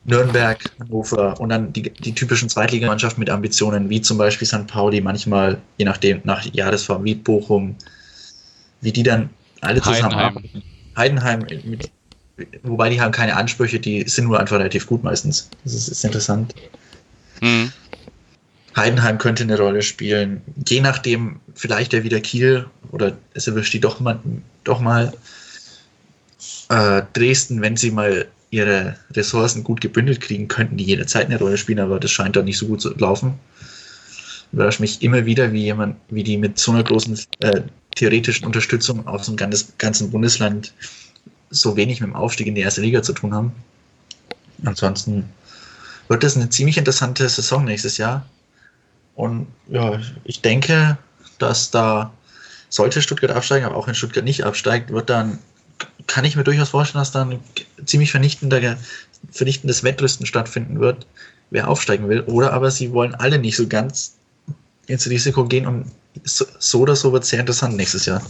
Speaker 2: Nürnberg, Hannover und dann die, die typischen Zweitligamannschaften mit Ambitionen, wie zum Beispiel St. Pauli, manchmal, je nachdem, nach Jahresform, wie Bochum, wie die dann alle zusammen
Speaker 1: Heidenheim.
Speaker 2: arbeiten. Heidenheim, mit, wobei die haben keine Ansprüche, die sind nur einfach relativ gut meistens. Das ist, ist interessant.
Speaker 1: Hm.
Speaker 2: Heidenheim könnte eine Rolle spielen. Je nachdem, vielleicht ja wieder Kiel oder es erwischt die doch mal, doch mal. Äh, Dresden, wenn sie mal ihre Ressourcen gut gebündelt kriegen, könnten die jederzeit eine Rolle spielen, aber das scheint doch nicht so gut zu laufen. Überrascht mich immer wieder, wie jemand, wie die mit so einer großen äh, theoretischen Unterstützung aus dem ganzen Bundesland so wenig mit dem Aufstieg in die erste Liga zu tun haben. Ansonsten wird das eine ziemlich interessante Saison nächstes Jahr. Und ja, ich denke, dass da sollte Stuttgart absteigen, aber auch wenn Stuttgart nicht absteigt, wird dann, kann ich mir durchaus vorstellen, dass dann ziemlich vernichtender, vernichtendes Wettrüsten stattfinden wird, wer aufsteigen will. Oder aber sie wollen alle nicht so ganz ins Risiko gehen und so, so oder so wird es sehr interessant nächstes Jahr.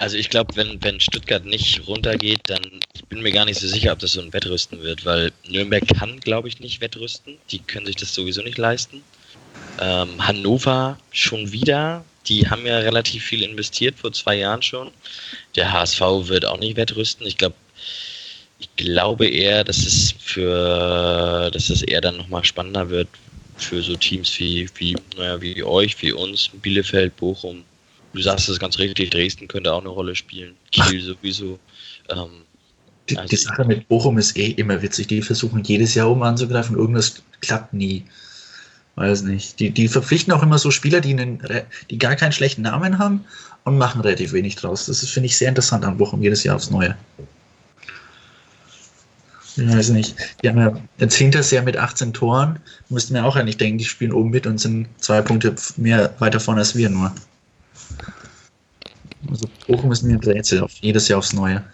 Speaker 3: Also ich glaube, wenn, wenn Stuttgart nicht runtergeht, dann ich bin mir gar nicht so sicher, ob das so ein Wettrüsten wird, weil Nürnberg kann, glaube ich, nicht wettrüsten. Die können sich das sowieso nicht leisten. Ähm, Hannover schon wieder. Die haben ja relativ viel investiert, vor zwei Jahren schon. Der HSV wird auch nicht wettrüsten. Ich glaube, ich glaube eher, dass es für, dass es eher dann nochmal spannender wird für so Teams wie, wie, naja, wie euch, wie uns, Bielefeld, Bochum. Du sagst es ganz richtig, Dresden könnte auch eine Rolle spielen. Kiel sowieso. Ähm,
Speaker 2: Die,
Speaker 3: Also
Speaker 2: die Sache mit Bochum ist eh immer witzig. Die versuchen jedes Jahr oben anzugreifen, irgendwas klappt nie. Weiß nicht. Die, die verpflichten auch immer so Spieler, die, einen, die gar keinen schlechten Namen haben und machen relativ wenig draus. Das finde ich, sehr interessant an Bochum jedes Jahr aufs Neue. Ich weiß nicht. Die haben ja jetzt Hinterseher mit 18 Toren. Müssten wir auch eigentlich denken, die spielen oben mit und sind zwei Punkte mehr weiter vorne als wir nur. Also Bochum ist mir ein Rätsel, auf, jedes Jahr aufs Neue.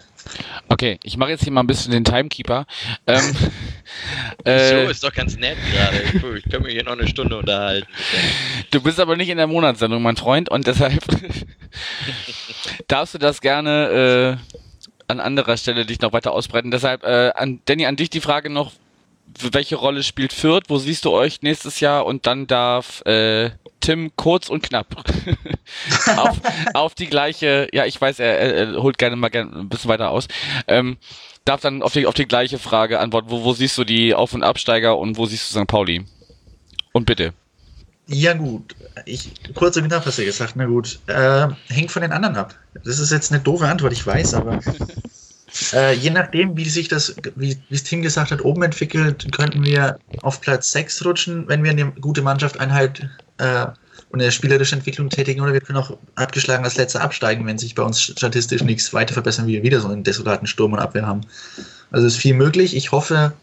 Speaker 1: Okay, ich mache jetzt hier mal ein bisschen den Timekeeper. Ähm,
Speaker 3: so,
Speaker 1: äh,
Speaker 3: ist doch ganz nett gerade. Ich kann mich hier noch eine Stunde unterhalten.
Speaker 1: du bist aber nicht in der Monatssendung, mein Freund, und deshalb darfst du das gerne, äh, an anderer Stelle dich noch weiter ausbreiten. Deshalb, äh, an, Danny, an dich die Frage noch, welche Rolle spielt Fürth? Wo siehst du euch nächstes Jahr? Und dann darf äh, Tim kurz und knapp auf, auf die gleiche, ja, ich weiß, er, er holt gerne mal gerne ein bisschen weiter aus. Ähm, darf dann auf die, auf die gleiche Frage antworten. Wo, wo siehst du die Auf- und Absteiger und wo siehst du St. Pauli? Und bitte.
Speaker 2: Ja, gut. Ich, kurz und knapp hast du gesagt, na gut. Äh, hängt von den anderen ab. Das ist jetzt eine doofe Antwort, ich weiß, aber äh, je nachdem, wie sich das, wie das Team gesagt hat, oben entwickelt, könnten wir auf Platz 6 rutschen, wenn wir eine gute Mannschaft einheit äh, und eine spielerische Entwicklung tätigen, oder wir können auch abgeschlagen als letzter absteigen, wenn sich bei uns statistisch nichts weiter verbessern, wie wir wieder so einen desolaten Sturm und Abwehr haben. Also ist viel möglich. Ich hoffe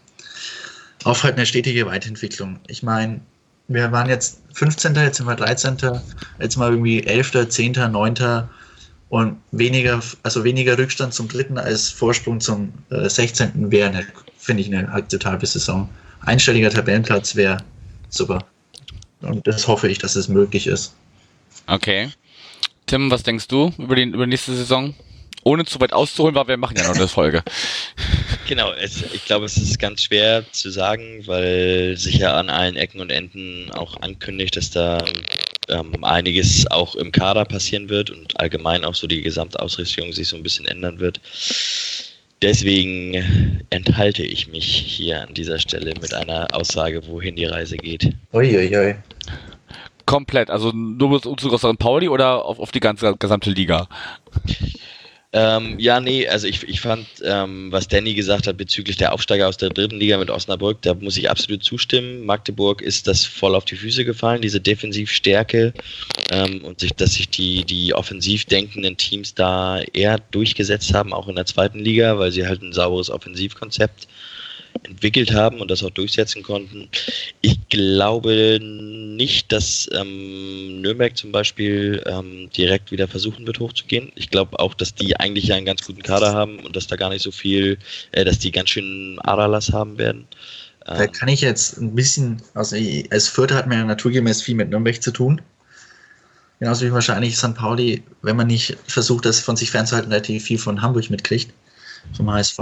Speaker 2: auf halt eine stetige Weiterentwicklung. Ich meine, wir waren jetzt 15. Jetzt sind wir 13. Jetzt mal irgendwie 11., 10., 9. und weniger, also weniger Rückstand zum dritten als Vorsprung zum äh, 16. wäre, finde ich, eine akzeptable Saison. Einstelliger Tabellenplatz wäre super. Und das hoffe ich, dass es möglich ist.
Speaker 1: Okay. Tim, was denkst du über die, über die nächste Saison? Ohne zu weit auszuholen, weil wir machen ja noch eine Folge.
Speaker 3: Genau, es, ich glaube, es ist ganz schwer zu sagen, weil sich ja an allen Ecken und Enden auch ankündigt, dass da ähm, einiges auch im Kader passieren wird und allgemein auch so die Gesamtausrichtung sich so ein bisschen ändern wird. Deswegen enthalte ich mich hier an dieser Stelle mit einer Aussage, wohin die Reise geht.
Speaker 2: Uiuiui.
Speaker 1: Komplett. Also nur bis Umzug aus St. Pauli oder auf, auf die ganze gesamte Liga?
Speaker 3: Ähm, ja, nee, also ich, ich fand, ähm, was Danny gesagt hat bezüglich der Aufsteiger aus der dritten Liga mit Osnabrück, da muss ich absolut zustimmen. Magdeburg ist das voll auf die Füße gefallen, diese Defensivstärke ähm, und sich, dass sich die, die offensiv denkenden Teams da eher durchgesetzt haben, auch in der zweiten Liga, weil sie halt ein sauberes Offensivkonzept entwickelt haben und das auch durchsetzen konnten. Ich glaube nicht, dass ähm, Nürnberg zum Beispiel ähm, direkt wieder versuchen wird hochzugehen. Ich glaube auch, dass die eigentlich ja einen ganz guten Kader haben und dass da gar nicht so viel, äh, dass die ganz schön Aderlass haben werden.
Speaker 2: Da
Speaker 3: Ähm,
Speaker 2: kann ich jetzt ein bisschen, also als Vierter hat man ja naturgemäß viel mit Nürnberg zu tun. Genauso wie wahrscheinlich St. Pauli, wenn man nicht versucht, das von sich fernzuhalten, relativ viel von Hamburg mitkriegt, vom HSV.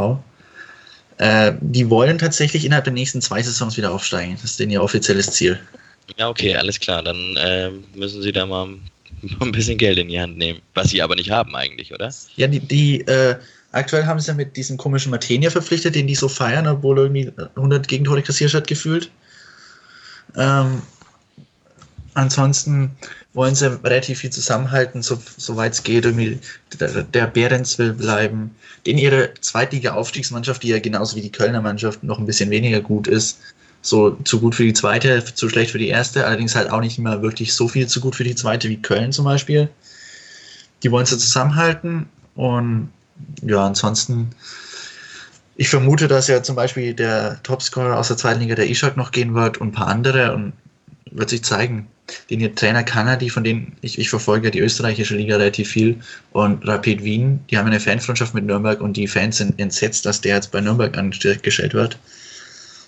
Speaker 2: Äh, die wollen tatsächlich innerhalb der nächsten zwei Saisons wieder aufsteigen. Das ist denen ihr offizielles Ziel.
Speaker 3: ja, okay, alles klar. Dann äh, müssen sie da mal ein bisschen Geld in die Hand nehmen, was sie aber nicht haben eigentlich, oder?
Speaker 2: Ja, die, die äh, aktuell haben sie ja mit diesem komischen Martenia verpflichtet, den die so feiern, obwohl er irgendwie 100 Gegentore kassiert hat, gefühlt. Ähm, ansonsten wollen sie relativ viel zusammenhalten, so, soweit es geht. Irgendwie der, der Behrens will bleiben. Den ihre Zweitliga-Aufstiegsmannschaft, die ja genauso wie die Kölner Mannschaft noch ein bisschen weniger gut ist, so zu gut für die zweite, zu schlecht für die erste, allerdings halt auch nicht mehr wirklich so viel zu gut für die zweite wie Köln zum Beispiel. Die wollen sie zusammenhalten und ja, ansonsten, ich vermute, dass ja zum Beispiel der Topscorer aus der zweiten Liga, der Ishak, noch gehen wird und ein paar andere und wird sich zeigen. Den ihr Trainer Kanadi, von denen ich, ich verfolge die österreichische Liga relativ viel und Rapid Wien, die haben eine Fanfreundschaft mit Nürnberg und die Fans sind entsetzt, dass der jetzt bei Nürnberg angestellt wird.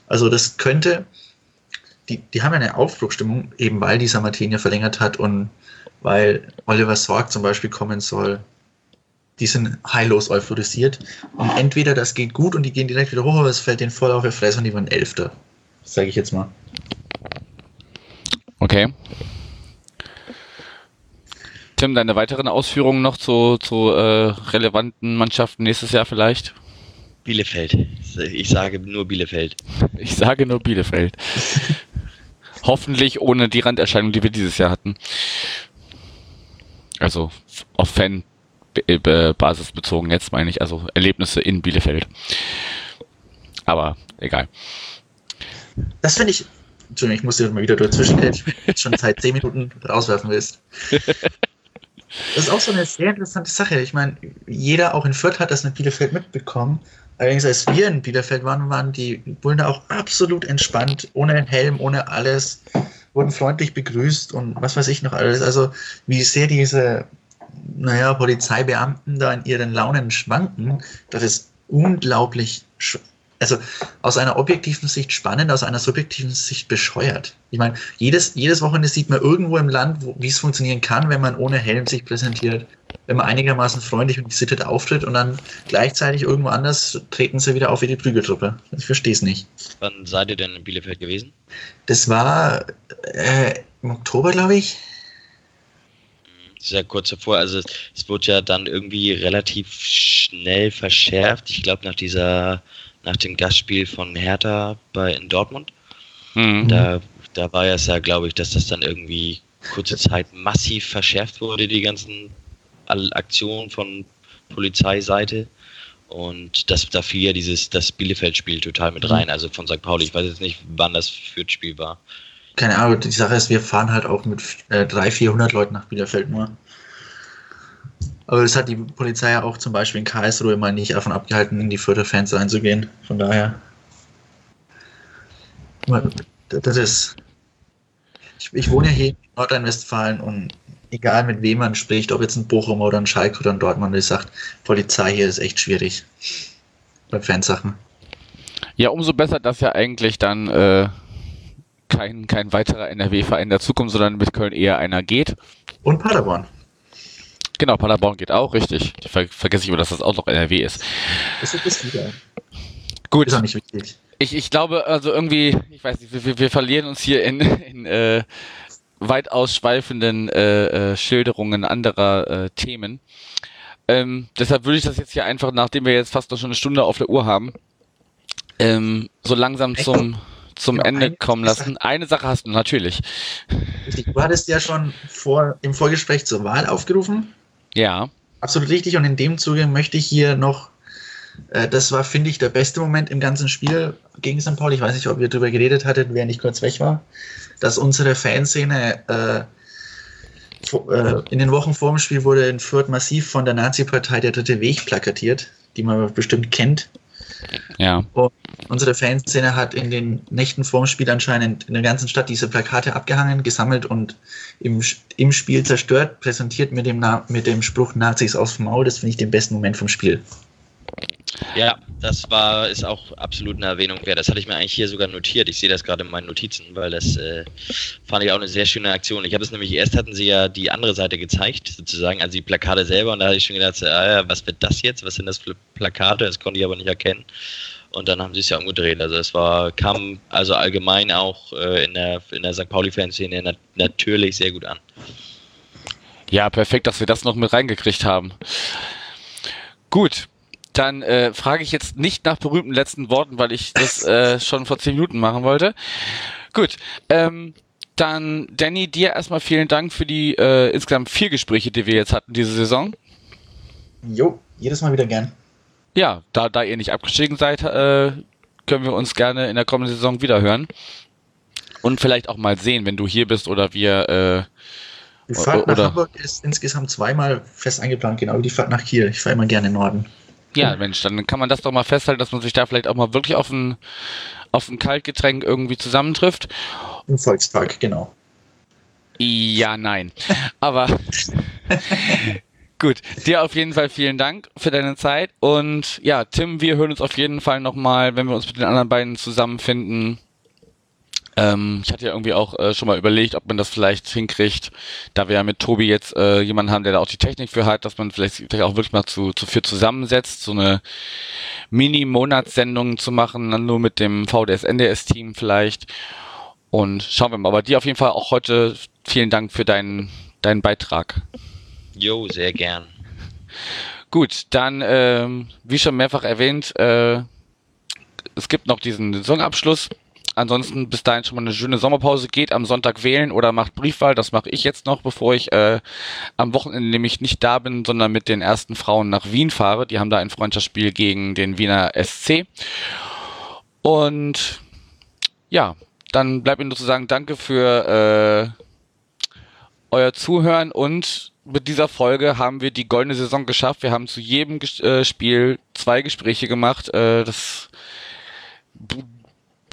Speaker 2: Also das könnte, die, die haben eine Aufbruchstimmung, eben weil dieser Martinia verlängert hat und weil Oliver Sorg zum Beispiel kommen soll. Die sind heillos euphorisiert. Und entweder das geht gut und die gehen direkt wieder hoch, aber es fällt denen voll auf die Fresse und die waren Elfter. Sage ich jetzt mal.
Speaker 1: Okay. Tim, deine weiteren Ausführungen noch zu, zu äh, relevanten Mannschaften nächstes Jahr vielleicht?
Speaker 3: Bielefeld. Ich sage nur Bielefeld.
Speaker 1: Ich sage nur Bielefeld. Hoffentlich ohne die Randerscheinung, die wir dieses Jahr hatten. Also auf Fan-Basis bezogen jetzt meine ich, also Erlebnisse in Bielefeld. Aber egal.
Speaker 2: Das finde ich. Entschuldigung, ich muss dir mal wieder dazwischen, wenn du schon seit 10 Minuten rauswerfen willst. Das ist auch so eine sehr interessante Sache. Ich meine, jeder auch in Fürth hat das mit Bielefeld mitbekommen. Allerdings, als wir in Bielefeld waren, waren die Bullen da auch absolut entspannt, ohne Helm, ohne alles, wurden freundlich begrüßt und was weiß ich noch alles. Also, wie sehr diese, naja, Polizeibeamten da in ihren Launen schwanken, das ist unglaublich, also aus einer objektiven Sicht spannend, aus einer subjektiven Sicht bescheuert. Ich meine, jedes, jedes Wochenende sieht man irgendwo im Land, wie es funktionieren kann, wenn man ohne Helm sich präsentiert. wenn man einigermaßen freundlich und gesittet auftritt und dann gleichzeitig irgendwo anders treten sie wieder auf wie die Prügeltruppe. Ich verstehe es nicht.
Speaker 3: Wann seid ihr denn in Bielefeld gewesen?
Speaker 2: Das war äh, im Oktober, glaube ich.
Speaker 3: Sehr kurz davor, also es, es wurde ja dann irgendwie relativ schnell verschärft. Ich glaube nach dieser, nach dem Gastspiel von Hertha bei in Dortmund.
Speaker 1: Mhm.
Speaker 3: Da, da war es ja, glaube ich, dass das dann irgendwie kurze Zeit massiv verschärft wurde, die ganzen All- Aktionen von Polizeiseite. Und das, da fiel ja dieses, das Bielefeld-Spiel total mit rein, also von St. Pauli. Ich weiß jetzt nicht, wann das Fürth-Spiel war.
Speaker 2: Keine Ahnung, die Sache ist, wir fahren halt auch mit äh, 300, 400 Leuten nach Bielefeld nur. Aber das hat die Polizei ja auch zum Beispiel in Karlsruhe immer nicht davon abgehalten, in die Fürther Fans reinzugehen. Von daher. Das ist. Ich, wohne ja hier in Nordrhein-Westfalen und egal mit wem man spricht, ob jetzt ein Bochum oder ein Schalke oder ein Dortmund, der sagt, Polizei hier ist echt schwierig. Bei Fansachen.
Speaker 1: Ja, umso besser, dass ja eigentlich dann äh, kein, kein weiterer NRW-Verein dazukommt, sondern mit Köln eher einer geht.
Speaker 2: Und Paderborn.
Speaker 1: Genau, Paderborn geht auch, richtig. Ich ver vergesse ich immer, dass das auch noch NRW ist.
Speaker 2: Das ist das wieder.
Speaker 1: Gut,
Speaker 2: Ist auch nicht wichtig.
Speaker 1: ich, ich glaube, also irgendwie, ich weiß nicht, wir- wir, verlieren uns hier in, in äh, weit ausschweifenden äh, äh, Schilderungen anderer äh, Themen. Ähm, deshalb würde ich das jetzt hier einfach, nachdem wir jetzt fast noch schon eine Stunde auf der Uhr haben, ähm, so langsam zum, zum
Speaker 2: Genau,
Speaker 1: Ende kommen
Speaker 2: Sache.
Speaker 1: lassen. Eine Sache hast du natürlich.
Speaker 2: Richtig. Du hattest ja schon vor, im Vorgespräch zur Wahl aufgerufen.
Speaker 1: Ja.
Speaker 2: Absolut richtig. Und in dem Zuge möchte ich hier noch, äh, das war, finde ich, der beste Moment im ganzen Spiel gegen St. Pauli. Ich weiß nicht, ob ihr darüber geredet hattet, während ich kurz weg war, dass unsere Fanszene äh, äh, in den Wochen vor dem Spiel wurde in Fürth massiv von der Nazi-Partei der Dritte Weg plakatiert, die man bestimmt kennt.
Speaker 1: Ja.
Speaker 2: Unsere Fanszene hat in den Nächten vorm Spiel anscheinend in der ganzen Stadt diese Plakate abgehangen, gesammelt und im, im Spiel zerstört, präsentiert mit dem, mit dem Spruch Nazis aufs Maul. Das finde ich den besten Moment vom Spiel.
Speaker 3: Ja, das war, ist auch absolut eine Erwähnung wert. Das hatte ich mir eigentlich hier sogar notiert. Ich sehe das gerade in meinen Notizen, weil das äh, fand ich auch eine sehr schöne Aktion. Ich habe es nämlich, erst hatten sie ja die andere Seite gezeigt, sozusagen, also die Plakate selber, und da hatte ich schon gedacht, ah, ja, was wird das jetzt? Was sind das für Plakate? Das konnte ich aber nicht erkennen. Und dann haben sie es ja umgedreht. Also es war, kam also allgemein auch äh, in der, in der St. Pauli-Fanszene nat natürlich sehr gut an.
Speaker 1: Ja, perfekt, dass wir das noch mit reingekriegt haben. Gut, dann äh, frage ich jetzt nicht nach berühmten letzten Worten, weil ich das äh, schon vor zehn Minuten machen wollte. Gut, ähm, dann Danny, dir erstmal vielen Dank für die äh, insgesamt vier Gespräche, die wir jetzt hatten diese Saison.
Speaker 2: Jo, jedes Mal wieder gern.
Speaker 1: Ja, da, da ihr nicht abgestiegen seid, äh, können wir uns gerne in der kommenden Saison wieder hören. Und vielleicht auch mal sehen, wenn du hier bist oder wir äh,
Speaker 2: Die Fahrt nach Hamburg ist insgesamt zweimal fest eingeplant, genau wie die Fahrt nach Kiel. Ich fahre immer gerne in den Norden.
Speaker 1: Ja, Mensch, dann kann man das doch mal festhalten, dass man sich da vielleicht auch mal wirklich auf ein, auf ein Kaltgetränk irgendwie zusammentrifft.
Speaker 2: Im Volkspark, genau.
Speaker 1: Ja, nein. Aber gut, dir auf jeden Fall vielen Dank für deine Zeit. Und ja, Tim, wir hören uns auf jeden Fall nochmal, wenn wir uns mit den anderen beiden zusammenfinden. Ähm, ich hatte ja irgendwie auch äh, schon mal überlegt, ob man das vielleicht hinkriegt, da wir ja mit Tobi jetzt äh, jemanden haben, der da auch die Technik für hat, dass man vielleicht, vielleicht auch wirklich mal zu, zu viel zusammensetzt, so eine Mini-Monatssendung zu machen, dann nur mit dem VDS-NDS-Team vielleicht. Und schauen wir mal. Aber dir auf jeden Fall auch heute vielen Dank für deinen, deinen Beitrag.
Speaker 3: Jo, sehr gern.
Speaker 1: Gut, dann, ähm, wie schon mehrfach erwähnt, äh, es gibt noch diesen Saisonabschluss. Ansonsten bis dahin schon mal eine schöne Sommerpause. Geht am Sonntag wählen oder macht Briefwahl. Das mache ich jetzt noch, bevor ich äh, am Wochenende nämlich nicht da bin, sondern mit den ersten Frauen nach Wien fahre. Die haben da ein Freundschaftsspiel gegen den Wiener SC. Und ja, dann bleibt mir nur zu sagen, danke für äh, euer Zuhören und mit dieser Folge haben wir die goldene Saison geschafft. Wir haben zu jedem Ges- äh, Spiel zwei Gespräche gemacht. Äh, das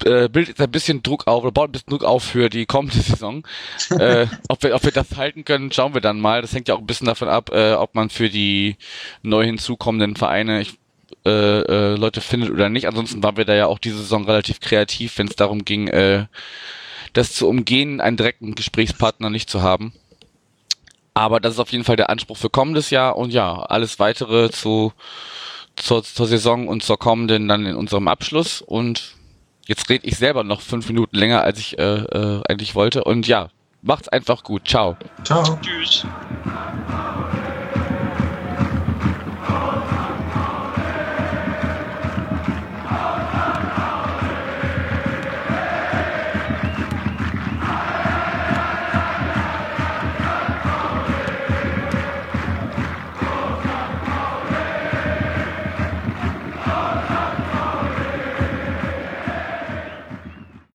Speaker 1: äh, bildet jetzt ein bisschen Druck auf, oder baut ein bisschen Druck auf für die kommende Saison. äh, ob, wir, ob wir das halten können, schauen wir dann mal. Das hängt ja auch ein bisschen davon ab, äh, ob man für die neu hinzukommenden Vereine ich, äh, äh, Leute findet oder nicht. Ansonsten waren wir da ja auch diese Saison relativ kreativ, wenn es darum ging, äh, das zu umgehen, einen direkten Gesprächspartner nicht zu haben. Aber das ist auf jeden Fall der Anspruch für kommendes Jahr und ja, alles weitere zu, zur, zur Saison und zur kommenden dann in unserem Abschluss und jetzt rede ich selber noch fünf Minuten länger, als ich äh, äh, eigentlich wollte und ja, macht's einfach gut. Ciao.
Speaker 2: Ciao.
Speaker 4: Tschüss.